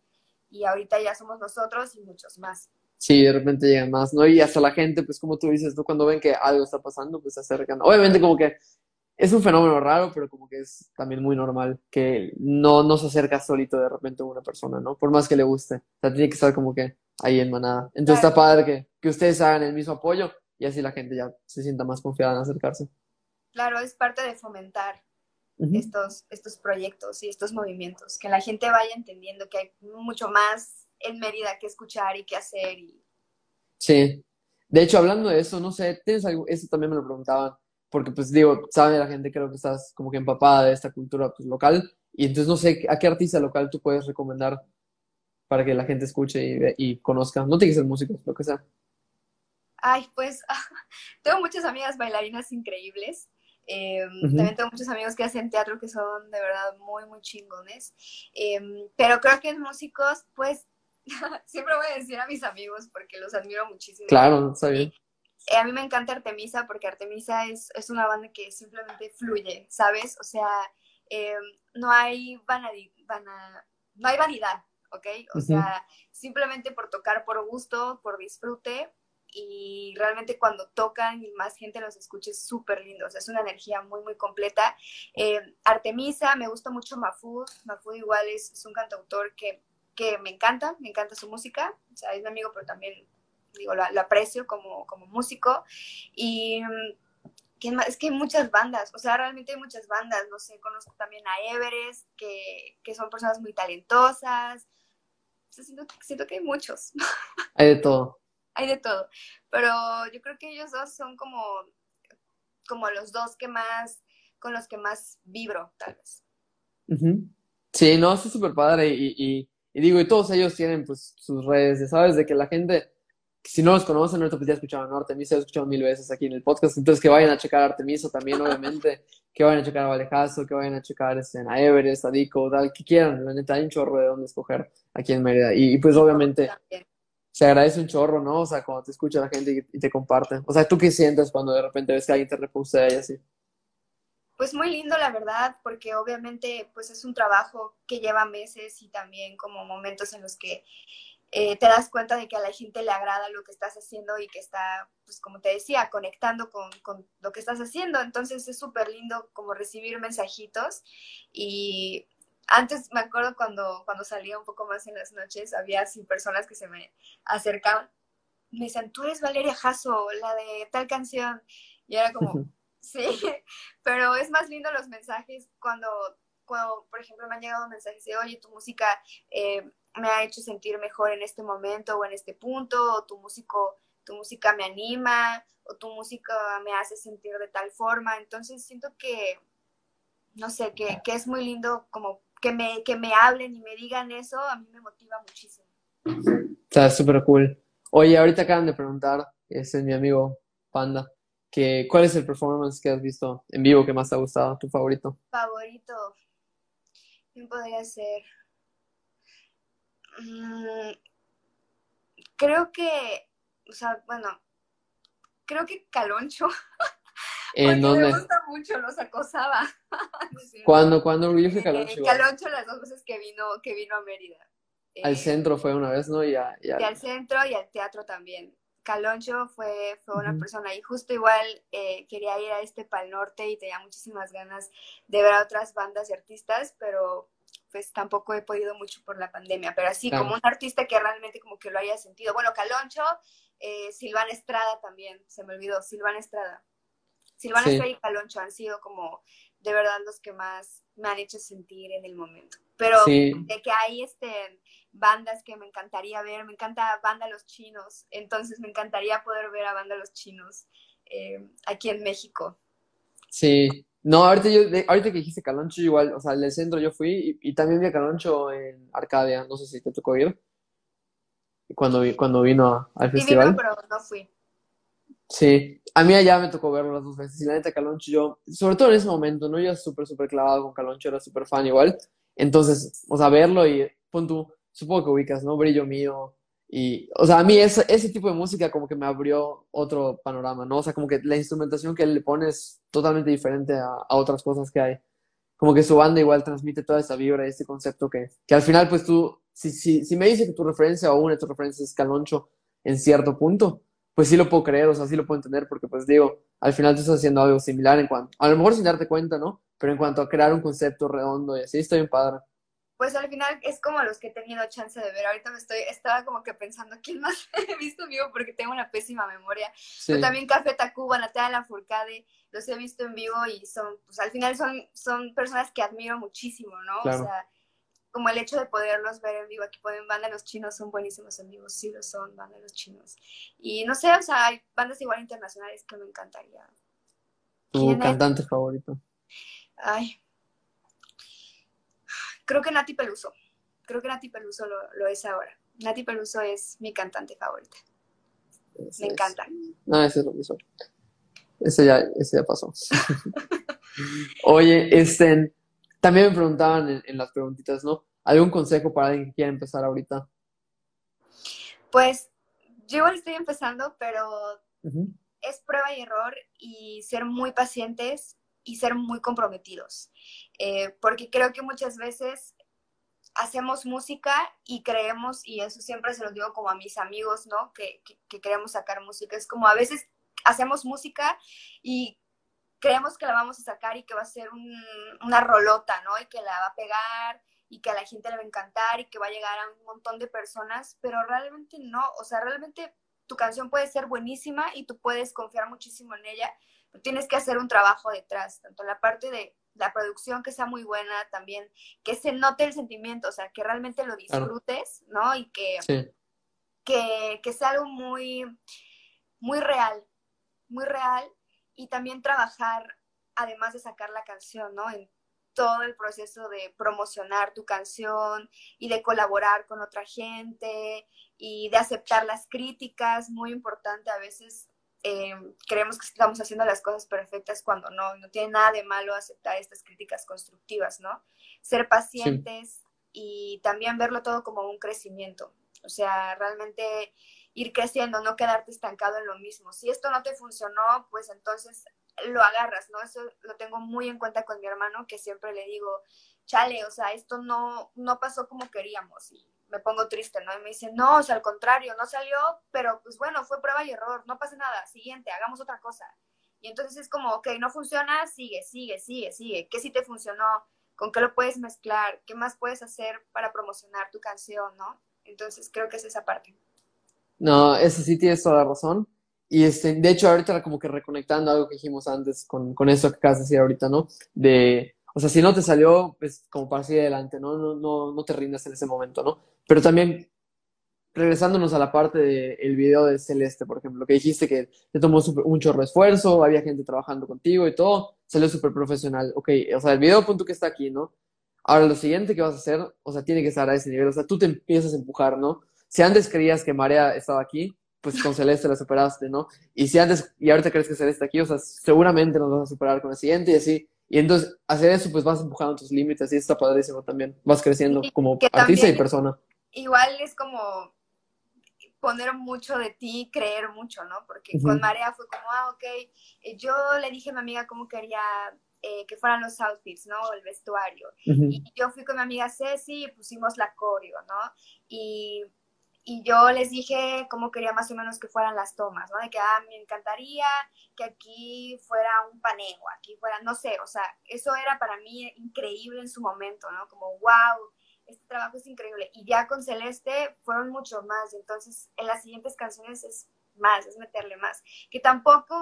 y ahorita ya somos nosotros y muchos más. Sí, de repente llegan más, ¿no? Y hasta la gente, pues como tú dices, ¿no? cuando ven que algo está pasando, pues se acercan. Obviamente como que es un fenómeno raro, pero como que es también muy normal que no, no se acerca solito de repente a una persona, ¿no? Por más que le guste. O sea, tiene que estar como que ahí en manada. Entonces está padre que, que ustedes hagan el mismo apoyo y así la gente ya se sienta más confiada en acercarse. Claro, es parte de fomentar estos, estos proyectos y estos movimientos, que la gente vaya entendiendo que hay mucho más en Mérida qué escuchar y qué hacer. Y... Sí. De hecho, hablando de eso, no sé, ¿tienes algo? Eso también me lo preguntaban, porque pues digo, sabe la gente, creo que estás como que empapada de esta cultura pues, local, y entonces no sé, ¿a qué artista local tú puedes recomendar para que la gente escuche y, conozca? No tiene que ser músico, lo que sea. Ay, pues tengo muchas amigas bailarinas increíbles. Em, también tengo muchos amigos que hacen teatro que son de verdad muy, muy chingones. Em, pero creo que en músicos, pues siempre voy a decir a mis amigos porque los admiro muchísimo. Claro, está bien. Eh, a mí me encanta Artemisa porque Artemisa es, es, una banda que simplemente fluye, ¿sabes? O sea, eh, no hay no hay vanidad, ¿ok? O sea, simplemente por tocar por gusto, por disfrute y realmente cuando tocan y más gente los escucha es súper lindo, o sea, es una energía muy, muy completa. Eh, Artemisa, me gusta mucho Mafud, Mafud igual es, un cantautor que que me encanta, me encanta su música, o sea, es mi amigo, pero también, digo, lo, aprecio como, como músico. Y es que hay muchas bandas, o sea, realmente hay muchas bandas, no sé, conozco también a Everest, que, que son personas muy talentosas, siento que hay muchos. Hay de todo. Hay de todo, pero yo creo que ellos dos son como, como los dos que más, con los que más vibro, tal vez. Sí, no, es súper padre y, y, y digo, y todos ellos tienen pues sus redes, ¿sabes? De que la gente si no los conocen, ahorita pues ya escucharon a Artemisa, he escuchado mil veces aquí en el podcast, entonces que vayan a checar a Artemisa también, obviamente, que vayan a checar a Valejazo, que vayan a checar este, a Everest, a Dico, tal, que quieran, la neta, hay un chorro de dónde escoger aquí en Mérida, y, y pues obviamente se agradece un chorro, ¿no? O sea, cuando te escucha la gente y, te comparte, o sea, ¿tú qué sientes cuando de repente ves que alguien te repostea y así? Pues muy lindo, la verdad, porque obviamente pues es un trabajo que lleva meses y también como momentos en los que eh, te das cuenta de que a la gente le agrada lo que estás haciendo y que está, pues como te decía, conectando con, con lo que estás haciendo. Entonces es súper lindo como recibir mensajitos y antes me acuerdo cuando, cuando salía un poco más en las noches, había así personas que se me acercaban, me dicen, tú eres Valeria Jasso, la de tal canción. Y era como, sí, pero es más lindo los mensajes cuando, cuando, por ejemplo, me han llegado mensajes de, oye, tu música... Eh, me ha hecho sentir mejor en este momento o en este punto, o tu músico, tu música me anima, o tu música me hace sentir de tal forma. Entonces siento que, no sé, que, que es muy lindo como que me, que me hablen y me digan eso, a mí me motiva muchísimo. Está súper cool. Oye, ahorita acaban de preguntar, ese es mi amigo Panda, que ¿cuál es el performance que has visto en vivo que más te ha gustado, tu favorito? Favorito, ¿quién podría ser? Mm, creo que, o sea, bueno, creo que Caloncho. ¿En? Me gusta mucho, los acosaba. ¿Cuándo, cuándo viste eh, Caloncho? Caloncho las dos veces que vino, que vino a Mérida. Al Eh, centro fue una vez, ¿no? Y, a- y a- y al centro y al teatro también. Caloncho fue, fue una persona y justo igual eh, quería ir a este Pal Norte y tenía muchísimas ganas de ver a otras bandas y artistas, pero pues tampoco he podido mucho por la pandemia, pero así Claro. como un artista que realmente como que lo haya sentido. Bueno, Caloncho, eh, Silvana Estrada también, se me olvidó, Silvana Estrada. Silvana Sí. Y Caloncho han sido como de verdad los que más me han hecho sentir en el momento. Pero Sí. de que hay este, bandas que me encantaría ver, me encanta Banda Los Chinos, entonces me encantaría poder ver a Banda Los Chinos eh, aquí en México. Sí. No, ahorita, yo, de- ahorita que dijiste Caloncho, igual, o sea, del centro yo fui y, y también vi a Caloncho en Arcadia, no sé si te tocó ir, cuando, cuando vino al Sí, festival. vino, pero no fui. Sí, a mí allá me tocó verlo las dos veces y la neta Caloncho yo, sobre todo en ese momento, ¿no? Yo era súper, súper clavado con Caloncho, era súper fan igual. Entonces, o sea, verlo y pon tú, supongo que ubicas, ¿no? Brillo mío y, o sea, a mí ese, ese tipo de música como que me abrió otro panorama, ¿no? O sea, como que la instrumentación que él le pone es totalmente diferente a, a otras cosas que hay. Como que su banda igual transmite toda esa vibra y este concepto que, que al final, pues tú, si, si, si me dice que tu referencia o una de tus referencias es Caloncho en cierto punto, pues sí lo puedo creer, o sea, sí lo puedo entender, porque pues digo, al final tú estás haciendo algo similar en cuanto, a lo mejor sin darte cuenta, ¿no? Pero en cuanto a crear un concepto redondo y así, está bien padre. Pues al final es como los que he tenido chance de ver. Ahorita me estoy, estaba como que pensando quién más he visto en vivo porque tengo una pésima memoria. Sí, Pero también Café Tacuba, Natalia Furcade, los he visto en vivo y son, pues al final son, son personas que admiro muchísimo, ¿no? Claro. O sea, como el hecho de poderlos ver en vivo. Aquí pueden banda los chinos son buenísimos en vivo, sí lo son, banda los chinos. Y no sé, o sea, hay bandas igual internacionales que me encantaría. tu cantante favorito. Ay. Creo que Nati Peluso. Creo que Nati Peluso lo, lo es ahora. Nati Peluso es mi cantante favorita. Ese Me es- encanta. No, ese es lo mismo. Ese ya, ese ya pasó. Oye, este, también me preguntaban en, en las preguntitas, ¿no? ¿Algún consejo para alguien que quiera empezar ahorita? Pues yo igual estoy empezando, pero es prueba y error y ser muy pacientes y ser muy comprometidos. Eh, porque creo que muchas veces hacemos música y creemos, y eso siempre se lo digo como a mis amigos, ¿no? Que, que, que queremos sacar música. Es como a veces hacemos música y creemos que la vamos a sacar y que va a ser un, una rolota, ¿no? Y que la va a pegar y que a la gente le va a encantar y que va a llegar a un montón de personas, pero realmente no, o sea, realmente tu canción puede ser buenísima y tú puedes confiar muchísimo en ella, pero tienes que hacer un trabajo detrás, tanto la parte de la producción que sea muy buena también, que se note el sentimiento, o sea, que realmente lo Claro. disfrutes, ¿no? Y que, Sí, que, que sea algo muy, muy real, muy real, y también trabajar, además de sacar la canción, ¿no? En todo el proceso de promocionar tu canción y de colaborar con otra gente y de aceptar las críticas, muy importante. A veces eh, creemos que estamos haciendo las cosas perfectas cuando no, no tiene nada de malo aceptar estas críticas constructivas, ¿no? Ser pacientes y también verlo todo como un crecimiento. O sea, realmente ir creciendo, no quedarte estancado en lo mismo. Si esto no te funcionó, pues entonces lo agarras, ¿no? Eso lo tengo muy en cuenta con mi hermano, que siempre le digo, chale, o sea, esto no, no pasó como queríamos y me pongo triste, ¿no? Y me dice, no, o sea, al contrario, no salió, pero pues bueno, fue prueba y error, no pasa nada, siguiente, hagamos otra cosa. Y entonces es como, ok, no funciona, sigue, sigue, sigue, sigue. ¿Qué sí te funcionó? ¿Con qué lo puedes mezclar? ¿Qué más puedes hacer para promocionar tu canción, no? Entonces creo que es esa parte. No, eso sí tienes toda la razón. Y este, de hecho, ahorita como que reconectando algo que dijimos antes con, con eso que acabas de decir ahorita, ¿no? De, o sea, si no te salió, pues como para seguir adelante, ¿no? No, no, no te rindas en ese momento, ¿no? Pero también, regresándonos a la parte del video de Celeste, por ejemplo, que dijiste que te tomó un chorro de esfuerzo, había gente trabajando contigo y todo, salió súper profesional. Ok, o sea, el video punto que está aquí, ¿no? Ahora, lo siguiente que vas a hacer, o sea, tiene que estar a ese nivel, o sea, tú te empiezas a empujar, ¿no? Si antes creías que Marea estaba aquí, pues con Celeste la superaste, ¿no? Y si antes, y ahorita crees que Celeste aquí, o sea, seguramente nos vas a superar con el siguiente y así. Y entonces, hacer eso, pues vas empujando tus límites y está padrísimo también. Vas creciendo como artista y persona. Igual es como poner mucho de ti, creer mucho, ¿no? Porque con Marea fue como, ah, ok, eh, yo le dije a mi amiga cómo quería eh, que fueran los outfits, ¿no? El vestuario. Y yo fui con mi amiga Ceci y pusimos la coreo, ¿no? Y y yo les dije cómo quería más o menos que fueran las tomas, ¿no? De que, ah, me encantaría que aquí fuera un paneo, aquí fuera, no sé, o sea, eso era para mí increíble en su momento, ¿no? Como, wow, este trabajo es increíble. Y ya con Celeste fueron mucho más, entonces en las siguientes canciones es más, es meterle más. Que tampoco,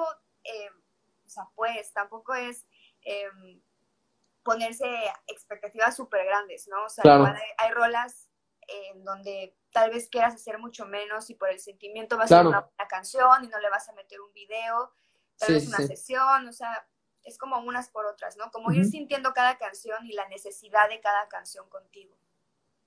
eh, o sea, pues, tampoco es... Em, ponerse expectativas súper grandes, ¿no? O sea, hay rolas en donde tal vez quieras hacer mucho menos y por el sentimiento vas a hacer una, canción y no le vas a meter un video, tal vez una sesión, o sea, es como unas por otras, ¿no? Como ir sintiendo cada canción y la necesidad de cada canción contigo.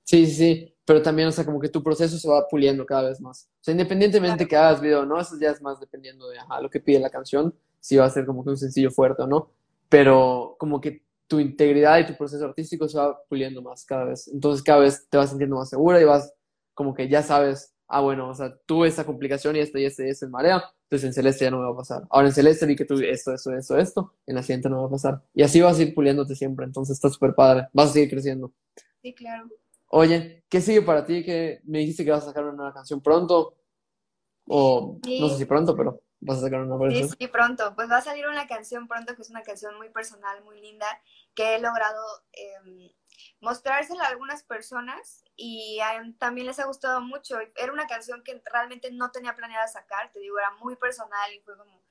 Sí, sí, sí, pero también, o sea, como que tu proceso se va puliendo cada vez más. O sea, independientemente que hagas video, ¿no? Eso ya es más dependiendo de lo que pide la canción, si va a ser como que un sencillo fuerte o no. Pero como que tu integridad y tu proceso artístico se va puliendo más cada vez. Entonces cada vez te vas sintiendo más segura y vas como que ya sabes, ah, bueno, o sea, tuve esta complicación y este y este y este en marea, entonces en celeste ya no me va a pasar. Ahora en celeste vi que tuve esto, esto, esto, esto, en la siguiente no me va a pasar. Y así vas a ir puliéndote siempre, entonces está súper padre, vas a seguir creciendo. Sí, claro. Oye, ¿qué sigue para ti? que me dijiste que vas a sacar una canción pronto? O no sé si pronto, pero vas a sacar una versión. Sí, sí, pronto. Pues va a salir una canción pronto que es una canción muy personal, muy linda, que he logrado eh, mostrársela a algunas personas y también les ha gustado mucho. Era una canción que realmente no tenía planeada sacar, te digo, era muy personal y fue como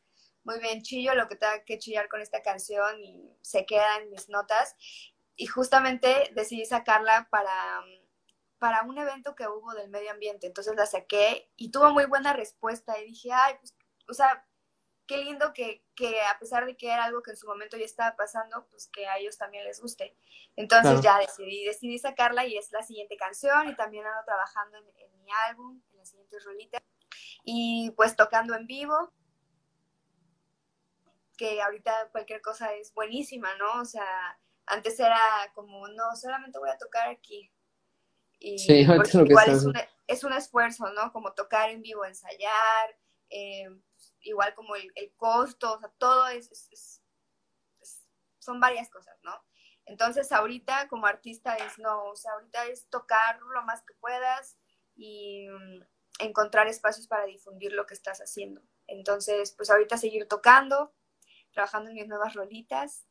muy bien chillo lo que tenga que chillar con esta canción y se queda en mis notas. Y justamente decidí sacarla para, para un evento que hubo del medio ambiente, entonces la saqué y tuvo muy buena respuesta y dije, ay, pues, o sea, qué lindo que, que, a pesar de que era algo que en su momento ya estaba pasando, pues que a ellos también les guste. Entonces ya decidí, decidí sacarla y es la siguiente canción y también ando trabajando en, mi álbum, en las siguientes rolitas y pues tocando en vivo, que ahorita cualquier cosa es buenísima, ¿no? O sea, antes era como, no, solamente voy a tocar aquí. Y sí, igual es un, es un esfuerzo, ¿no? Como tocar en vivo, ensayar, eh, igual como el, costo, o sea, todo es, son varias cosas, ¿no? Entonces ahorita como artista es no, o sea, ahorita es tocar lo más que puedas y mm, encontrar espacios para difundir lo que estás haciendo. Entonces, pues ahorita seguir tocando, trabajando en mis nuevas rolitas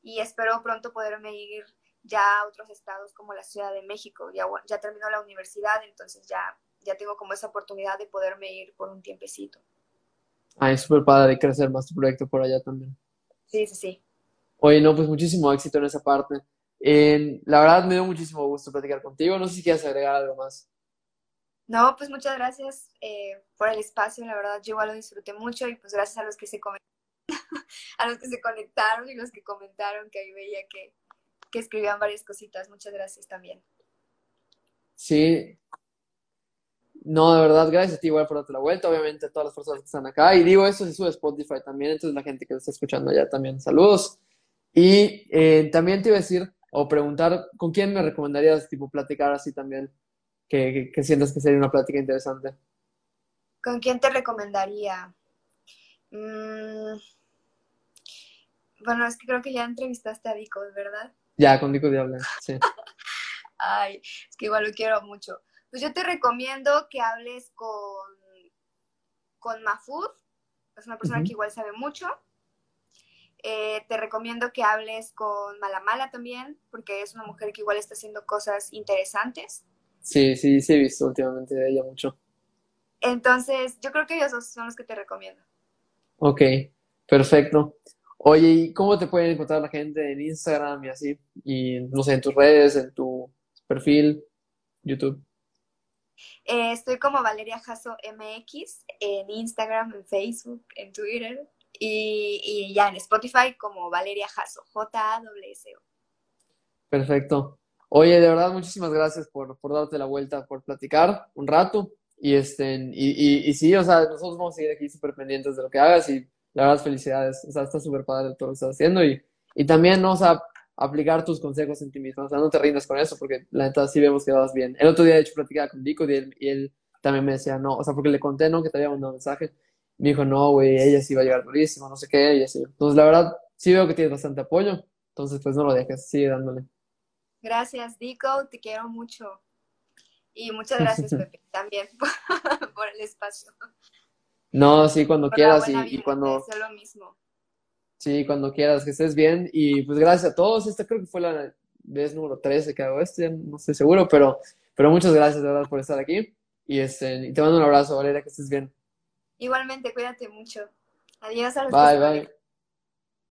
y espero pronto poderme ir ya a otros estados como la Ciudad de México. Ya, ya terminó la universidad, entonces ya, ya tengo como esa oportunidad de poderme ir por un tiempecito. Ah, es súper padre crecer más tu proyecto por allá también. Sí, sí, sí. Oye, no, pues muchísimo éxito en esa parte. la verdad me dio muchísimo gusto platicar contigo. No sé si quieres agregar algo más. No, pues muchas gracias eh, por el espacio. La verdad, yo igual lo disfruté mucho y pues gracias a los que se a los que se conectaron y los que comentaron que ahí veía que, que escribían varias cositas. Muchas gracias también. Sí. No, de verdad, gracias a ti igual por darte la vuelta, obviamente a todas las personas que están acá. Y digo, eso se sube a Spotify también, entonces la gente que lo está escuchando allá también, saludos. Y eh, también te iba a decir, o preguntar, ¿con quién me recomendarías, tipo, platicar así también? Que, que, que sientas que sería una plática interesante. ¿Con quién te recomendaría? Mm, bueno, es que creo que ya entrevistaste a Dico, ¿verdad? Ya, con Dico Diablo, sí. Ay, es que igual lo quiero mucho. Pues yo te recomiendo que hables con, con Mafud, es una persona que igual sabe mucho. Eh, te recomiendo que hables con Malamala también, porque es una mujer que igual está haciendo cosas interesantes. Sí, sí, sí he visto últimamente de ella mucho. Entonces, yo creo que ellos dos son los que te recomiendo. Ok, perfecto. Oye, ¿y cómo te pueden encontrar la gente en Instagram y así? Y no sé, en tus redes, en tu perfil, YouTube. Eh, estoy como Valeria Jasso MX en Instagram, en Facebook, en Twitter y, y ya en Spotify como Valeria Jasso, J-A-W-S-O. Perfecto. Oye, de verdad, muchísimas gracias por, por darte la vuelta, por platicar un rato. Y, este, y, y, sí, o sea, nosotros vamos a seguir aquí súper pendientes de lo que hagas y la verdad, felicidades. O sea, está súper padre todo lo que estás haciendo y, y también, ¿no? O sea, aplicar tus consejos en ti mismo. O sea, no te rindas con eso porque la neta sí vemos que vas bien. El otro día, de hecho, platicaba con Dico y él, y él también me decía, no, o sea, porque le conté, ¿no? Que te había mandado un mensaje. Me dijo, no, güey, ella sí va a llegar durísimo, no sé qué, y así. Entonces, la verdad, sí veo que tienes bastante apoyo. Entonces, pues no lo dejes, sigue dándole. Gracias, Dico, te quiero mucho. Y muchas gracias, Pepe, también por, por el espacio. No, sí, cuando Por quieras y, cuando, deseo lo mismo. Sí, cuando quieras, que estés bien. Y pues gracias a todos. Esta creo que fue la vez número 13 que hago esto, ya no estoy seguro, pero, pero muchas gracias, de verdad, por estar aquí. Y, este, y te mando un abrazo, Valeria, que estés bien. Igualmente, cuídate mucho. Adiós a los Bye, bye.